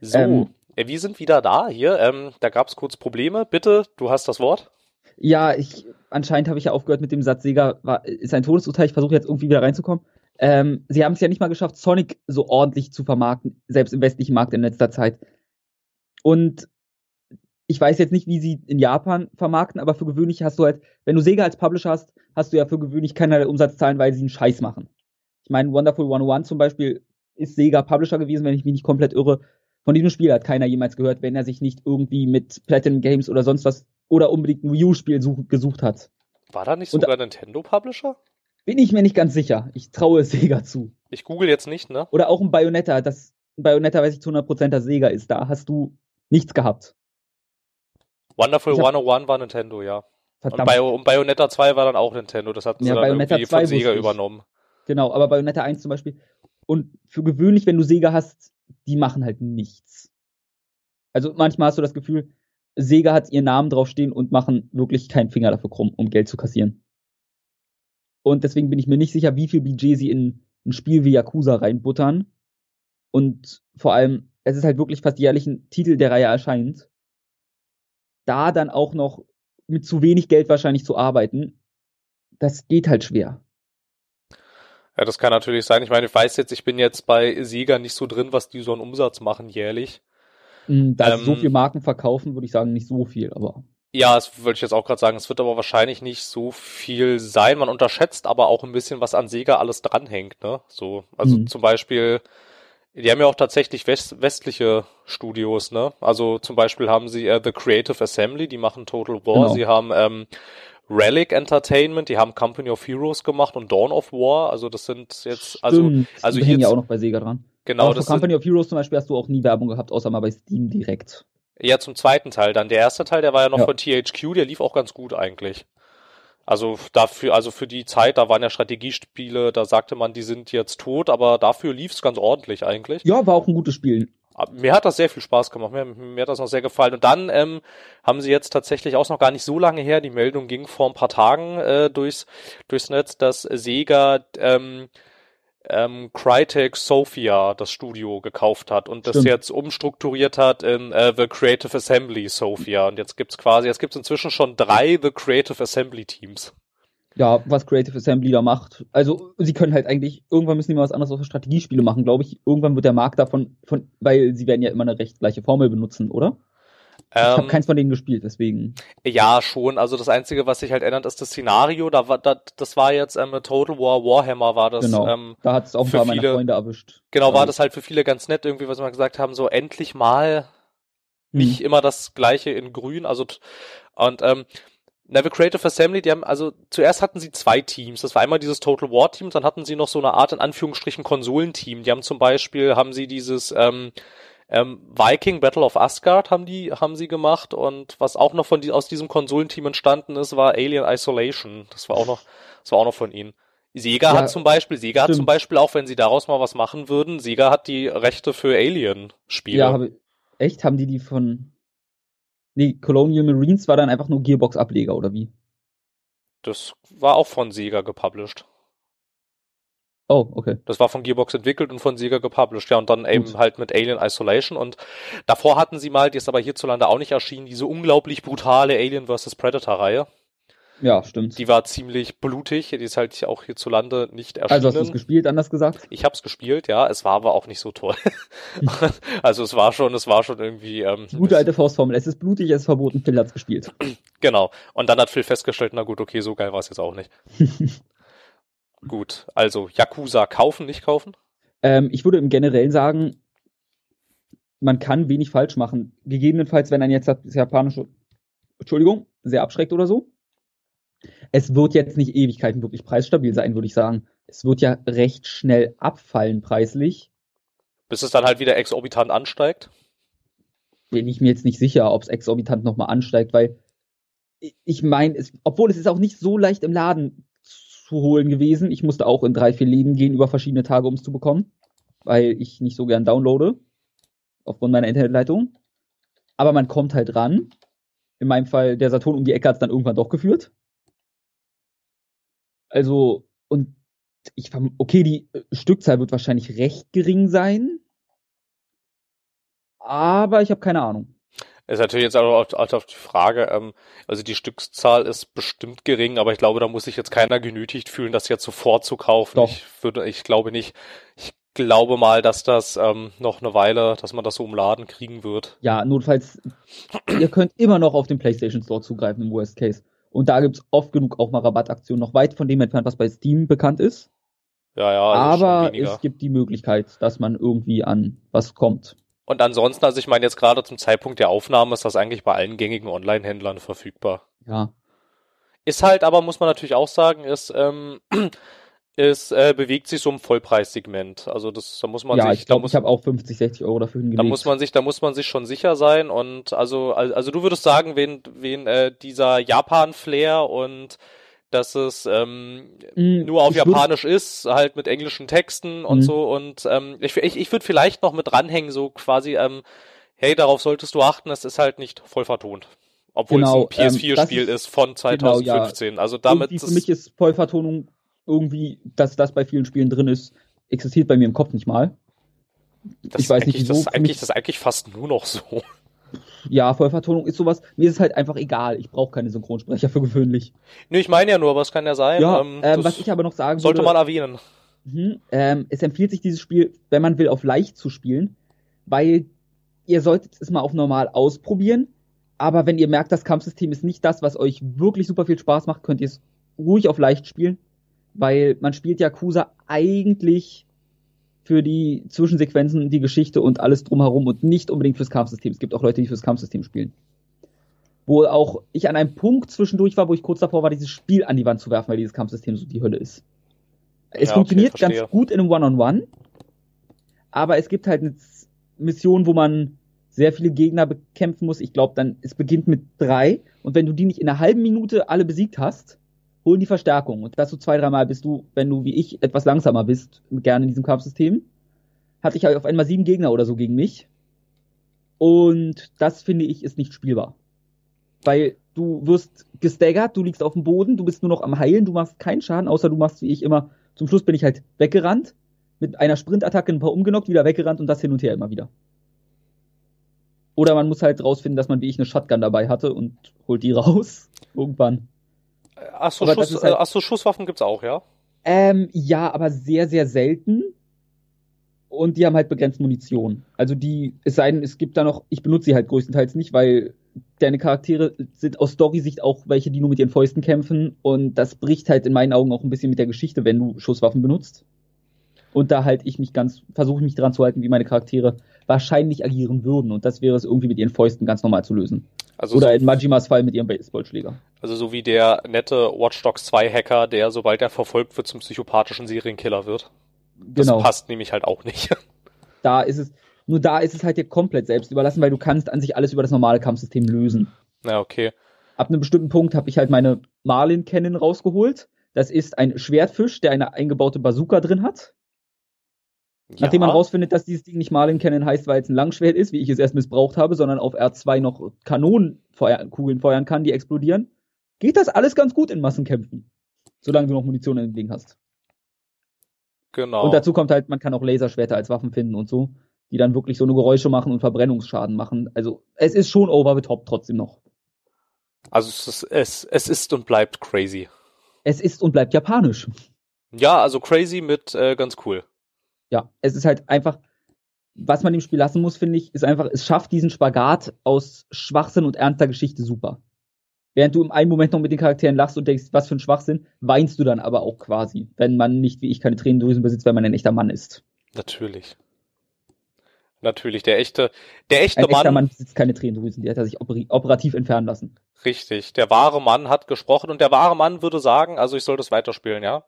So, ähm, äh, wir sind wieder da hier. Ähm, da gab es kurz Probleme. Bitte, du hast das Wort. Ja, ich anscheinend habe ich ja aufgehört mit dem Satz, Sega war, ist ein Todesurteil. Ich versuche jetzt irgendwie wieder reinzukommen. Ähm, sie haben es ja nicht mal geschafft, Sonic so ordentlich zu vermarkten, selbst im westlichen Markt in letzter Zeit. Und ich weiß jetzt nicht, wie sie in Japan vermarkten, aber für gewöhnlich hast du halt, wenn du Sega als Publisher hast, hast du ja für gewöhnlich keinerlei Umsatzzahlen, weil sie einen Scheiß machen. Ich meine, Wonderful 101 zum Beispiel ist Sega Publisher gewesen, wenn ich mich nicht komplett irre. Von diesem Spiel hat keiner jemals gehört, wenn er sich nicht irgendwie mit Platinum Games oder sonst was oder unbedingt ein Wii U-Spiel gesucht hat. War da nicht sogar Und, Nintendo Publisher? Bin ich mir nicht ganz sicher. Ich traue Sega zu. Ich google jetzt nicht, ne? Oder auch ein Bayonetta. Das Bayonetta weiß ich zu 100% dass Sega ist. Da hast du nichts gehabt. Wonderful hab, 101 war Nintendo, ja. Verdammt. Und, Bio, und Bayonetta 2 war dann auch Nintendo. Das hatten ja, sie dann Bayonetta irgendwie von Sega übernommen. Genau, aber Bayonetta 1 zum Beispiel. Und für gewöhnlich, wenn du Sega hast, die machen halt nichts. Also manchmal hast du das Gefühl, Sega hat ihren Namen draufstehen und machen wirklich keinen Finger dafür krumm, um Geld zu kassieren. Und deswegen bin ich mir nicht sicher, wie viel Budget sie in ein Spiel wie Yakuza reinbuttern. Und vor allem, es ist halt wirklich fast jährlich ein Titel der Reihe erscheint. Da dann auch noch mit zu wenig Geld wahrscheinlich zu arbeiten, das geht halt schwer. Ja, das kann natürlich sein. Ich meine, ich weiß jetzt, ich bin jetzt bei Sieger nicht so drin, was die so einen Umsatz machen jährlich. Hm, da ähm, so viel Marken verkaufen, würde ich sagen, nicht so viel, aber. Ja, das wollte ich jetzt auch gerade sagen. Es wird aber wahrscheinlich nicht so viel sein. Man unterschätzt aber auch ein bisschen, was an Sega alles dranhängt. Ne? So, also mhm. zum Beispiel, die haben ja auch tatsächlich west westliche Studios. Ne? Also zum Beispiel haben sie äh, The Creative Assembly, die machen Total War. Genau. Sie haben ähm, Relic Entertainment, die haben Company of Heroes gemacht und Dawn of War. Also das sind jetzt, also, Stimmt. also hier ja auch noch bei Sega dran. Genau. Aber für Company of Heroes zum Beispiel hast du auch nie Werbung gehabt, außer mal bei Steam direkt. Ja, zum zweiten Teil dann. Der erste Teil, der war ja noch ja. von THQ, der lief auch ganz gut eigentlich. Also dafür, also für die Zeit, da waren ja Strategiespiele, da sagte man, die sind jetzt tot, aber dafür lief's ganz ordentlich eigentlich. Ja, war auch ein gutes Spiel. Mir hat das sehr viel Spaß gemacht, mir, mir hat das noch sehr gefallen. Und dann ähm, haben sie jetzt tatsächlich auch noch gar nicht so lange her, die Meldung ging vor ein paar Tagen äh, durchs, durchs Netz, dass Sega ähm, ähm, Crytek Sophia das Studio gekauft hat und Stimmt. das jetzt umstrukturiert hat in äh, The Creative Assembly Sophia. Und jetzt gibt's quasi, jetzt gibt's inzwischen schon drei The Creative Assembly Teams. Ja, was Creative Assembly da macht. Also sie können halt eigentlich, irgendwann müssen die mal was anderes auf Strategiespiele machen, glaube ich. Irgendwann wird der Markt davon, von, weil sie werden ja immer eine recht gleiche Formel benutzen, oder? Ich ähm, habe keins von denen gespielt, deswegen. Ja, schon. Also das Einzige, was sich halt ändert, ist das Szenario. Da war, da, das war jetzt ähm, Total War Warhammer war das. Genau. Ähm, da hat es auch ein paar meiner Freunde erwischt. Genau, war das halt für viele ganz nett, irgendwie, was wir gesagt haben, so endlich mal hm. nicht immer das Gleiche in Grün. Also und ähm, Never Creative Assembly, die haben, also zuerst hatten sie zwei Teams. Das war einmal dieses Total War Team, dann hatten sie noch so eine Art in Anführungsstrichen Konsolenteam. Die haben zum Beispiel, haben sie dieses ähm, ähm, Viking Battle of Asgard haben die, haben sie gemacht und was auch noch von die, aus diesem Konsolenteam entstanden ist, war Alien Isolation. Das war auch noch, das war auch noch von ihnen. Sega ja, hat zum Beispiel, Sega stimmt. hat zum Beispiel auch, wenn sie daraus mal was machen würden, Sega hat die Rechte für Alien-Spiele. Ja, hab, echt? Haben die die von, nee, Colonial Marines war dann einfach nur Gearbox-Ableger oder wie? Das war auch von Sega gepublished. Oh, okay. Das war von Gearbox entwickelt und von Sega gepublished. Ja, und dann eben Gut. halt mit Alien Isolation. Und davor hatten sie mal, die ist aber hierzulande auch nicht erschienen, diese unglaublich brutale Alien vs. Predator-Reihe. Ja, stimmt. Die war ziemlich blutig. Die ist halt auch hierzulande nicht erschienen. also hast du es gespielt, anders gesagt? Ich hab's gespielt, ja. Es war aber auch nicht so toll. also es war schon, es war schon irgendwie. Ähm, Die gute alte Faustformel. Es ist blutig, es ist verboten, Phil hat's gespielt. Genau. Und dann hat Phil festgestellt, na gut, okay, so geil war es jetzt auch nicht. gut, also Yakuza kaufen, nicht kaufen? Ähm, ich würde im Generellen sagen, man kann wenig falsch machen. Gegebenenfalls, wenn ein jetzt das japanische, Entschuldigung, sehr abschreckt oder so. Es wird jetzt nicht Ewigkeiten wirklich preisstabil sein, würde ich sagen. Es wird ja recht schnell abfallen preislich. Bis es dann halt wieder exorbitant ansteigt. Bin ich mir jetzt nicht sicher, ob es exorbitant nochmal ansteigt, weil ich- meine, obwohl es ist auch nicht so leicht im Laden zu holen gewesen. Ich musste auch in drei, vier Läden gehen über verschiedene Tage, um es zu bekommen, weil ich nicht so gern downloade, aufgrund meiner Internetleitung. Aber man kommt halt ran. In meinem Fall, der Saturn um die Ecke hat es dann irgendwann doch geführt. Also, und ich okay, die äh, Stückzahl wird wahrscheinlich recht gering sein. Aber ich habe keine Ahnung. Ist natürlich jetzt auch auf, die Frage, ähm, also die Stückszahl ist bestimmt gering, aber ich glaube, da muss sich jetzt keiner genötigt fühlen, das jetzt sofort zu kaufen. Doch. Ich würde, ich glaube nicht. Ich glaube mal, dass das ähm, noch eine Weile, dass man das so im Laden kriegen wird. Ja, notfalls, ihr könnt immer noch auf den PlayStation Store zugreifen im Worst Case. Und da gibt's oft genug auch mal Rabattaktionen, noch weit von dem entfernt, was bei Steam bekannt ist. Ja, ja, also Aber es gibt die Möglichkeit, dass man irgendwie an was kommt. Und ansonsten, also ich meine jetzt gerade zum Zeitpunkt der Aufnahme ist das eigentlich bei allen gängigen Online-Händlern verfügbar. Ja. Ist halt aber, muss man natürlich auch sagen, ist, ähm, es äh, bewegt sich so im Vollpreissegment. Also das, da muss man ja, sich, ich da glaube, ich habe auch 50, 60 Euro dafür hingelegt. da muss man sich, da muss man sich schon sicher sein. Und also, al- also du würdest sagen, wen, wen äh, dieser Japan-Flair und dass es ähm, Mm, nur auf Japanisch ist, halt mit englischen Texten und Mhm. so. Und ähm, ich, ich, ich würde vielleicht noch mit dranhängen, so quasi, ähm, hey, darauf solltest du achten, es ist halt nicht voll vertont. Obwohl Genau, es ein ähm, PS4-Spiel das ist von genau, ja. 2015. Also damit irgendwie ist für mich ist Vollvertonung irgendwie, dass das bei vielen Spielen drin ist, existiert bei mir im Kopf nicht mal. das ich weiß nicht, wieso, das ist eigentlich, das ist eigentlich fast nur noch so. Ja, Vollvertonung ist sowas. Mir ist es halt einfach egal. Ich brauche keine Synchronsprecher für gewöhnlich. Nö, ich meine ja nur, aber es kann ja sein. Ja, ähm, ähm, was ich aber noch sagen sollte würde, man erwähnen. Mhm. Ähm, es empfiehlt sich dieses Spiel, wenn man will, auf leicht zu spielen, weil ihr solltet es mal auf normal ausprobieren. Aber wenn ihr merkt, das Kampfsystem ist nicht das, was euch wirklich super viel Spaß macht, könnt ihr es ruhig auf leicht spielen, weil man spielt Yakuza eigentlich für die Zwischensequenzen, die Geschichte und alles drumherum und nicht unbedingt fürs Kampfsystem. Es gibt auch Leute, die fürs Kampfsystem spielen. Wo auch ich an einem Punkt zwischendurch war, wo ich kurz davor war, dieses Spiel an die Wand zu werfen, weil dieses Kampfsystem so die Hölle ist. Es Ja, okay, funktioniert verstehe. ganz gut in einem One-on-One, aber es gibt halt eine Mission, wo man sehr viele Gegner bekämpfen muss. Ich glaube, dann, es beginnt mit drei und wenn du die nicht in einer halben Minute alle besiegt hast, holen die Verstärkung. Und das so zwei, dreimal bist du, wenn du wie ich etwas langsamer bist, gerne in diesem Kampfsystem, hatte ich auf einmal sieben Gegner oder so gegen mich. Und das finde ich ist nicht spielbar. Weil du wirst gestaggert, du liegst auf dem Boden, du bist nur noch am Heilen, du machst keinen Schaden, außer du machst wie ich immer. Zum Schluss bin ich halt weggerannt, mit einer Sprintattacke ein paar umgenockt, wieder weggerannt und das hin und her immer wieder. Oder man muss halt rausfinden, dass man wie ich eine Shotgun dabei hatte und holt die raus. Irgendwann. Achso, Schuss, halt- äh, achso, Schusswaffen gibt's auch, ja? Ähm, ja, aber sehr, sehr selten. Und die haben halt begrenzt Munition. Also die, es sei denn, es gibt da noch, ich benutze sie halt größtenteils nicht, weil deine Charaktere sind aus Story-Sicht auch welche, die nur mit ihren Fäusten kämpfen. Und das bricht halt in meinen Augen auch ein bisschen mit der Geschichte, wenn du Schusswaffen benutzt. Und da halt ich mich ganz, versuche ich mich dran zu halten, wie meine Charaktere wahrscheinlich agieren würden. Und das wäre es irgendwie mit ihren Fäusten ganz normal zu lösen. Also Oder so, in Majimas Fall mit ihrem Baseballschläger. also so wie der nette Watch Dogs 2 Hacker, der sobald er verfolgt wird zum psychopathischen Serienkiller wird. Das Genau. passt nämlich halt auch nicht. Da ist es, nur da ist es halt dir komplett selbst überlassen, weil du kannst an sich alles über das normale Kampfsystem lösen. Na, okay. Ab einem bestimmten Punkt habe ich halt meine Marlin Cannon rausgeholt. Das ist ein Schwertfisch, der eine eingebaute Bazooka drin hat. Nachdem man Ja. rausfindet, dass dieses Ding nicht Marlin Cannon heißt, weil es ein Langschwert ist, wie ich es erst missbraucht habe, sondern auf R2 noch Kanonenkugeln feuern kann, die explodieren, geht das alles ganz gut in Massenkämpfen. Solange du noch Munition in dem Ding hast. Genau. Und dazu kommt halt, man kann auch Laserschwerter als Waffen finden und so, die dann wirklich so eine Geräusche machen und Verbrennungsschaden machen. Also es ist schon over the top trotzdem noch. Also es ist, es, es ist und bleibt crazy. Es ist und bleibt japanisch. Ja, also crazy mit äh, ganz cool. Ja, es ist halt einfach, was man dem Spiel lassen muss, finde ich, ist einfach, es schafft diesen Spagat aus Schwachsinn und ernster Geschichte super. Während du im einen Moment noch mit den Charakteren lachst und denkst, was für ein Schwachsinn, weinst du dann aber auch quasi, wenn man nicht wie ich keine Tränendrüsen besitzt, weil man ein echter Mann ist. Natürlich. Natürlich, der echte, der echte ein Mann. echter Mann besitzt keine Tränendrüsen, die hat er sich operativ entfernen lassen. Richtig, der wahre Mann hat gesprochen und der wahre Mann würde sagen, also ich soll das weiterspielen, ja?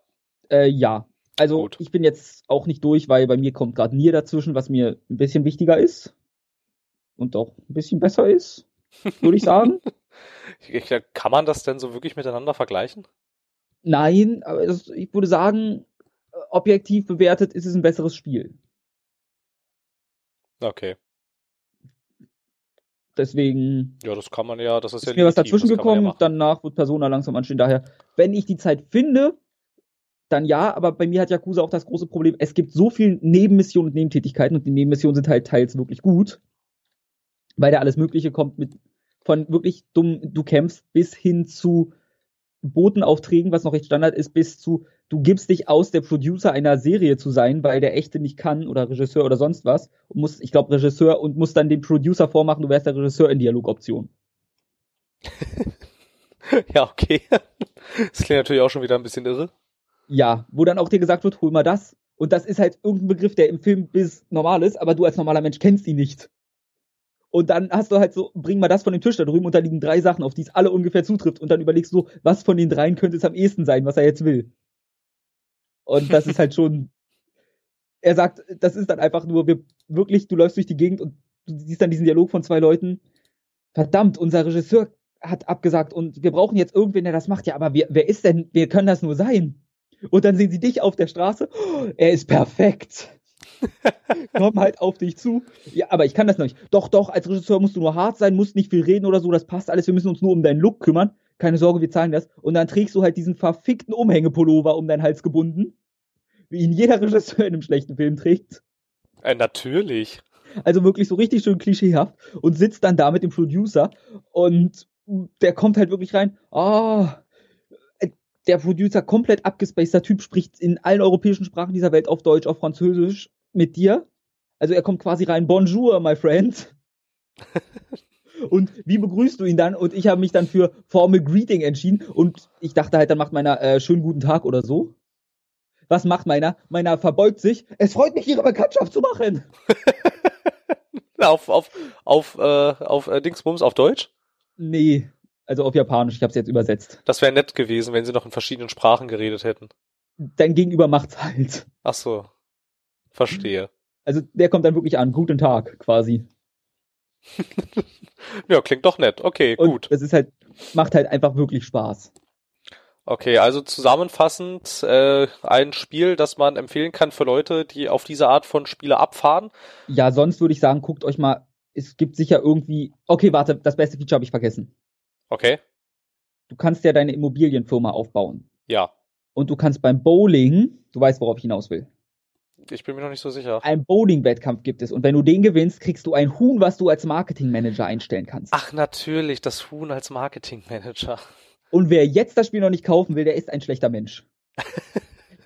Äh, ja. Also Gut. ich bin jetzt auch nicht durch, weil bei mir kommt gerade Nier dazwischen, was mir ein bisschen wichtiger ist. Und auch ein bisschen besser ist, würde ich sagen. Ich, kann man das denn so wirklich miteinander vergleichen? Nein, aber es, ich würde sagen, objektiv bewertet ist es ein besseres Spiel. Okay. Deswegen Ja, das kann man ja, das ist, ist ja mir was legitim, dazwischen kann man gekommen, ja danach wird Persona langsam anstehen. Daher, wenn ich die Zeit finde, dann ja, aber bei mir hat Yakuza auch das große Problem, es gibt so viel Nebenmissionen und Nebentätigkeiten und die Nebenmissionen sind halt teils wirklich gut, weil da alles Mögliche kommt mit von wirklich dumm, du kämpfst bis hin zu Botenaufträgen, was noch recht Standard ist, bis zu, du gibst dich aus, der Producer einer Serie zu sein, weil der echte nicht kann oder Regisseur oder sonst was und muss, ich glaube, Regisseur und muss dann dem Producer vormachen, du wärst der Regisseur in Dialogoption. Ja, okay. Das klingt natürlich auch schon wieder ein bisschen irre. Ja, wo dann auch dir gesagt wird, hol mal das. Und das ist halt irgendein Begriff, der im Film bis normal ist, aber du als normaler Mensch kennst ihn nicht. Und dann hast du halt so, bring mal das von dem Tisch da drüben und da liegen drei Sachen, auf die es alle ungefähr zutrifft. Und dann überlegst du, was von den dreien könnte es am ehesten sein, was er jetzt will. Und das ist halt schon. Er sagt, das ist dann einfach nur, wir wirklich, du läufst durch die Gegend und du siehst dann diesen Dialog von zwei Leuten. Verdammt, unser Regisseur hat abgesagt und wir brauchen jetzt irgendwen, der das macht. Ja, aber wir, wer ist denn, wer kann das nur sein? Und dann sehen sie dich auf der Straße. Oh, er ist perfekt. Komm halt auf dich zu. Ja, aber ich kann das noch nicht. Doch, doch, als Regisseur musst du nur hart sein, musst nicht viel reden oder so, das passt alles. Wir müssen uns nur um deinen Look kümmern. Keine Sorge, wir zahlen das. Und dann trägst du halt diesen verfickten Umhängepullover um deinen Hals gebunden. Wie ihn jeder Regisseur in einem schlechten Film trägt. Äh, natürlich. Also wirklich so richtig schön klischeehaft. Und sitzt dann da mit dem Producer. Und der kommt halt wirklich rein. Ah, der Producer, komplett abgespaceter Typ, spricht in allen europäischen Sprachen dieser Welt auf Deutsch, auf Französisch mit dir. Also er kommt quasi rein, Bonjour, my friend. und wie begrüßt du ihn dann? Und ich habe mich dann für Formal Greeting entschieden. Und ich dachte halt, dann macht meiner äh, schönen guten Tag oder so. Was macht meiner? Meiner verbeugt sich. Es freut mich, Ihre Bekanntschaft zu machen. auf, auf, auf, äh, auf äh, Dingsbums auf Deutsch? Nee, also auf Japanisch. Ich habe es jetzt übersetzt. Das wäre nett gewesen, wenn sie noch in verschiedenen Sprachen geredet hätten. Dein Gegenüber macht's halt. Ach so. Verstehe. Also der kommt dann wirklich an. Guten Tag, quasi. ja, klingt doch nett. Okay, Und gut. Das ist halt, macht halt einfach wirklich Spaß. Okay, also zusammenfassend äh, ein Spiel, das man empfehlen kann für Leute, die auf diese Art von Spiele abfahren. Ja, sonst würde ich sagen, guckt euch mal, es gibt sicher irgendwie. Okay, warte, das beste Feature habe ich vergessen. Okay, Du kannst ja deine Immobilienfirma aufbauen. ja. Und du kannst beim Bowling, du weißt, worauf ich hinaus will. Ich bin mir noch nicht so sicher. Ein Bowling-Wettkampf gibt es. Und wenn du den gewinnst, kriegst du ein Huhn, was du als Marketingmanager einstellen kannst. Ach, natürlich, das Huhn als Marketingmanager. Und wer jetzt das Spiel noch nicht kaufen will, der ist ein schlechter Mensch.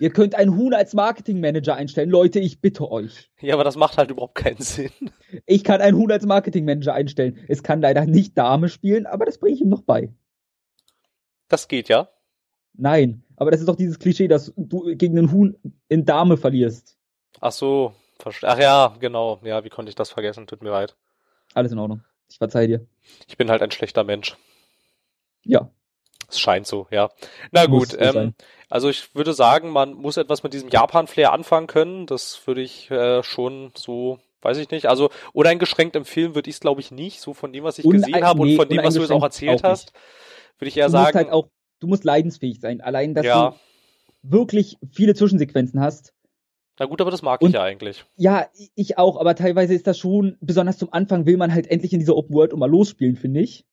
Ihr könnt ein Huhn als Marketingmanager einstellen. Leute, ich bitte euch. Ja, aber das macht halt überhaupt keinen Sinn. Ich kann ein Huhn als Marketingmanager einstellen. Es kann leider nicht Dame spielen, aber das bringe ich ihm noch bei. Das geht ja. Nein, aber das ist doch dieses Klischee, dass du gegen einen Huhn in Dame verlierst. Ach so, ach ja, genau. Ja, wie konnte ich das vergessen? Tut mir leid. Alles in Ordnung. Ich verzeih dir. Ich bin halt ein schlechter Mensch. Ja. Es scheint so, ja. Na Muss gut, ähm, also ich würde sagen, man muss etwas mit diesem Japan-Flair anfangen können. Das würde ich äh, schon so, weiß ich nicht. Also uneingeschränkt empfehlen würde ich es, glaube ich, nicht. So von dem, was ich Unein- gesehen habe und von dem, was du jetzt auch erzählt auch hast, würde ich eher du sagen, musst halt auch, du musst leidensfähig sein. Allein, dass ja. du wirklich viele Zwischensequenzen hast. Na gut, aber das mag Und- ich ja eigentlich. Ja, ich auch, aber teilweise ist das schon, besonders zum Anfang will man halt endlich in dieser Open World mal losspielen, finde ich.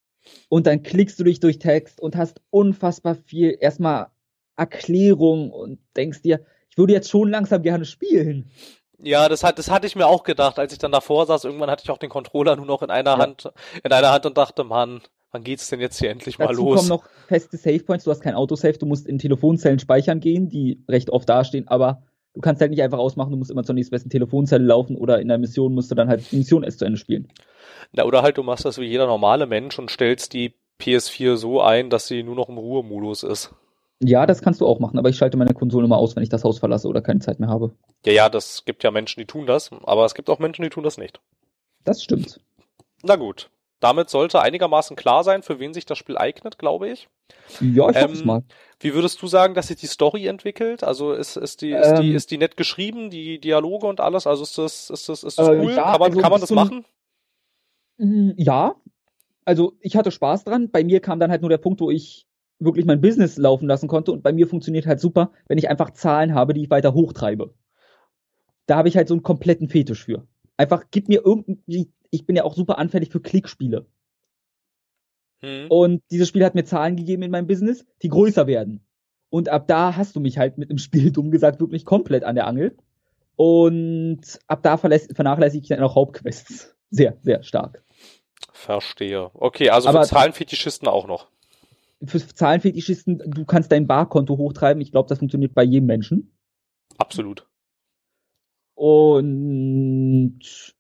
Und dann klickst du dich durch Text und hast unfassbar viel erstmal Erklärung und denkst dir, ich würde jetzt schon langsam gerne spielen. Ja, das, hat, das hatte ich mir auch gedacht, als ich dann davor saß. Irgendwann hatte ich auch den Controller nur noch in einer ja. Hand, in einer Hand und dachte, Mann, wann geht's denn jetzt hier endlich mal Dazu los? kommen noch feste Savepoints. Du hast kein Autosave, du musst in Telefonzellen speichern gehen, die recht oft dastehen, aber du kannst halt nicht einfach ausmachen, du musst immer zur nächstbesten Telefonzelle laufen oder in der Mission musst du dann halt die Mission erst zu Ende spielen. Na, oder halt du machst das wie jeder normale Mensch und stellst die PS4 so ein, dass sie nur noch im Ruhemodus ist. Ja, das kannst du auch machen, aber ich schalte meine Konsole immer aus, wenn ich das Haus verlasse oder keine Zeit mehr habe. Ja, ja, das gibt ja Menschen, die tun das, aber es gibt auch Menschen, die tun das nicht. Das stimmt. Na gut. Damit sollte einigermaßen klar sein, für wen sich das Spiel eignet, glaube ich. Ja, ich ähm, hoffe es mal. Wie würdest du sagen, dass sich die Story entwickelt? Also ist, ist, die, ist, ähm, die, ist die nett geschrieben, die Dialoge und alles? Also ist das, ist das, ist das äh, cool? Ja, kann man, also kann man das machen? Mhm, ja. Also ich hatte Spaß dran. Bei mir kam dann halt nur der Punkt, wo ich wirklich mein Business laufen lassen konnte. Und bei mir funktioniert halt super, wenn ich einfach Zahlen habe, die ich weiter hochtreibe. Da habe ich halt so einen kompletten Fetisch für. Einfach gib mir irgendwie, ich bin ja auch super anfällig für Klickspiele. Hm. Und dieses Spiel hat mir Zahlen gegeben in meinem Business, die größer werden. Und ab da hast du mich halt mit dem Spiel, dumm gesagt, wirklich komplett an der Angel. Und ab da vernachlässige ich dann auch Hauptquests. Sehr, sehr stark. Verstehe. Okay, also für Zahlenfetischisten auch noch für Zahlenfetischisten, du kannst dein Barkonto hochtreiben. Ich glaube, das funktioniert bei jedem Menschen. Absolut. Und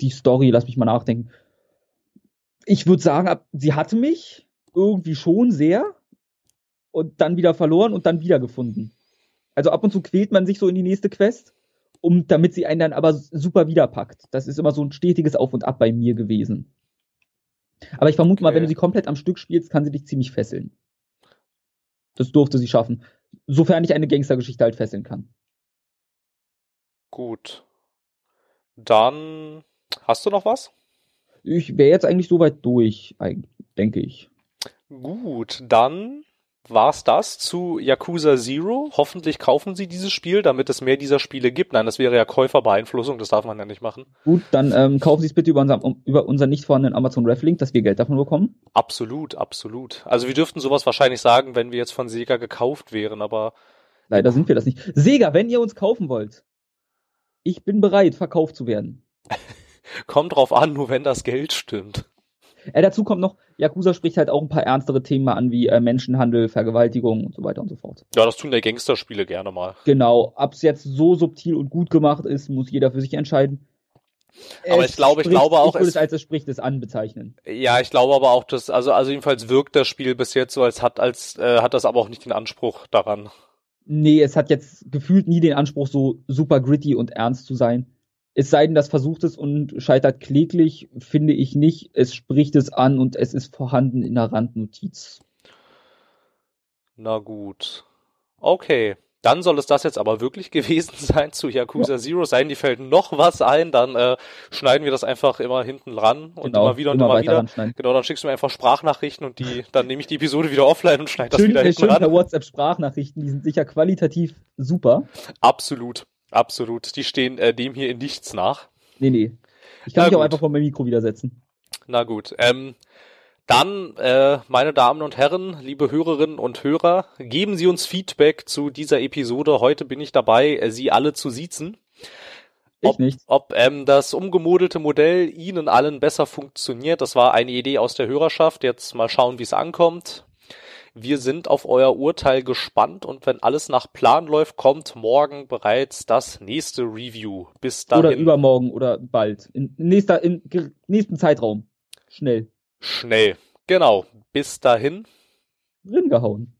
die Story, lass mich mal nachdenken. Ich würde sagen, sie hatte mich irgendwie schon sehr und dann wieder verloren und dann wiedergefunden. Also ab und zu quält man sich so in die nächste Quest, um damit sie einen dann aber super wiederpackt. Das ist immer so ein stetiges Auf und Ab bei mir gewesen. Aber ich vermute okay. mal, wenn du sie komplett am Stück spielst, kann sie dich ziemlich fesseln. Das durfte sie schaffen. Sofern ich eine Gangstergeschichte halt fesseln kann. Gut. Dann hast du noch was? Ich wäre jetzt eigentlich soweit durch, denke ich. Gut, dann war's das zu Yakuza Zero. Hoffentlich kaufen sie dieses Spiel, damit es mehr dieser Spiele gibt. Nein, das wäre ja Käuferbeeinflussung, das darf man ja nicht machen. Gut, dann ähm, kaufen Sie es bitte über, unser, über unseren nicht vorhandenen Amazon Reflink, dass wir Geld davon bekommen. Absolut, absolut. Also wir dürften sowas wahrscheinlich sagen, wenn wir jetzt von Sega gekauft wären, aber leider sind wir das nicht. Sega, wenn ihr uns kaufen wollt, ich bin bereit, verkauft zu werden. Kommt drauf an, nur wenn das Geld stimmt. Äh, dazu kommt noch, Yakuza spricht halt auch ein paar ernstere Themen an, wie äh, Menschenhandel, Vergewaltigung und so weiter und so fort. Ja, das tun der Gangsterspiele gerne mal. Genau. Ob es jetzt so subtil und gut gemacht ist, muss jeder für sich entscheiden. Aber es ich glaube, spricht, ich glaube auch. Ich würde es als es spricht es an bezeichnen. Ja, ich glaube aber auch, dass, also, also jedenfalls wirkt das Spiel bis jetzt so, als hat, als, äh, hat das aber auch nicht den Anspruch daran. Nee, es hat jetzt gefühlt nie den Anspruch, so super gritty und ernst zu sein. Es sei denn, das versucht es und scheitert kläglich, finde ich nicht. Es spricht es an und es ist vorhanden in der Randnotiz. Na gut. Okay. Dann soll es das jetzt aber wirklich gewesen sein zu Yakuza ja. Zero. Sein, die fällt noch was ein, dann äh, schneiden wir das einfach immer hinten ran und genau, immer wieder und immer, immer wieder. Genau, dann schickst du mir einfach Sprachnachrichten und die, dann nehme ich die Episode wieder offline und schneide das wieder hinten schön ran. Per WhatsApp Sprachnachrichten, die sind sicher qualitativ super. Absolut. Absolut. Die stehen äh, dem hier in nichts nach. Nee, nee. Ich kann Na mich gut. auch einfach vor mein Mikro widersetzen. Na gut. Ähm, dann, äh, meine Damen und Herren, liebe Hörerinnen und Hörer, geben Sie uns Feedback zu dieser Episode. Heute bin ich dabei, äh, Sie alle zu siezen. Ob, ich nicht. ob ähm, das umgemodelte Modell Ihnen allen besser funktioniert, das war eine Idee aus der Hörerschaft. Jetzt mal schauen, wie es ankommt. Wir sind auf euer Urteil gespannt und wenn alles nach Plan läuft, kommt morgen bereits das nächste Review. Bis dahin. Oder übermorgen oder bald. In, nächster, in nächsten Zeitraum. Schnell. Schnell. Genau. Bis dahin. Ringehauen.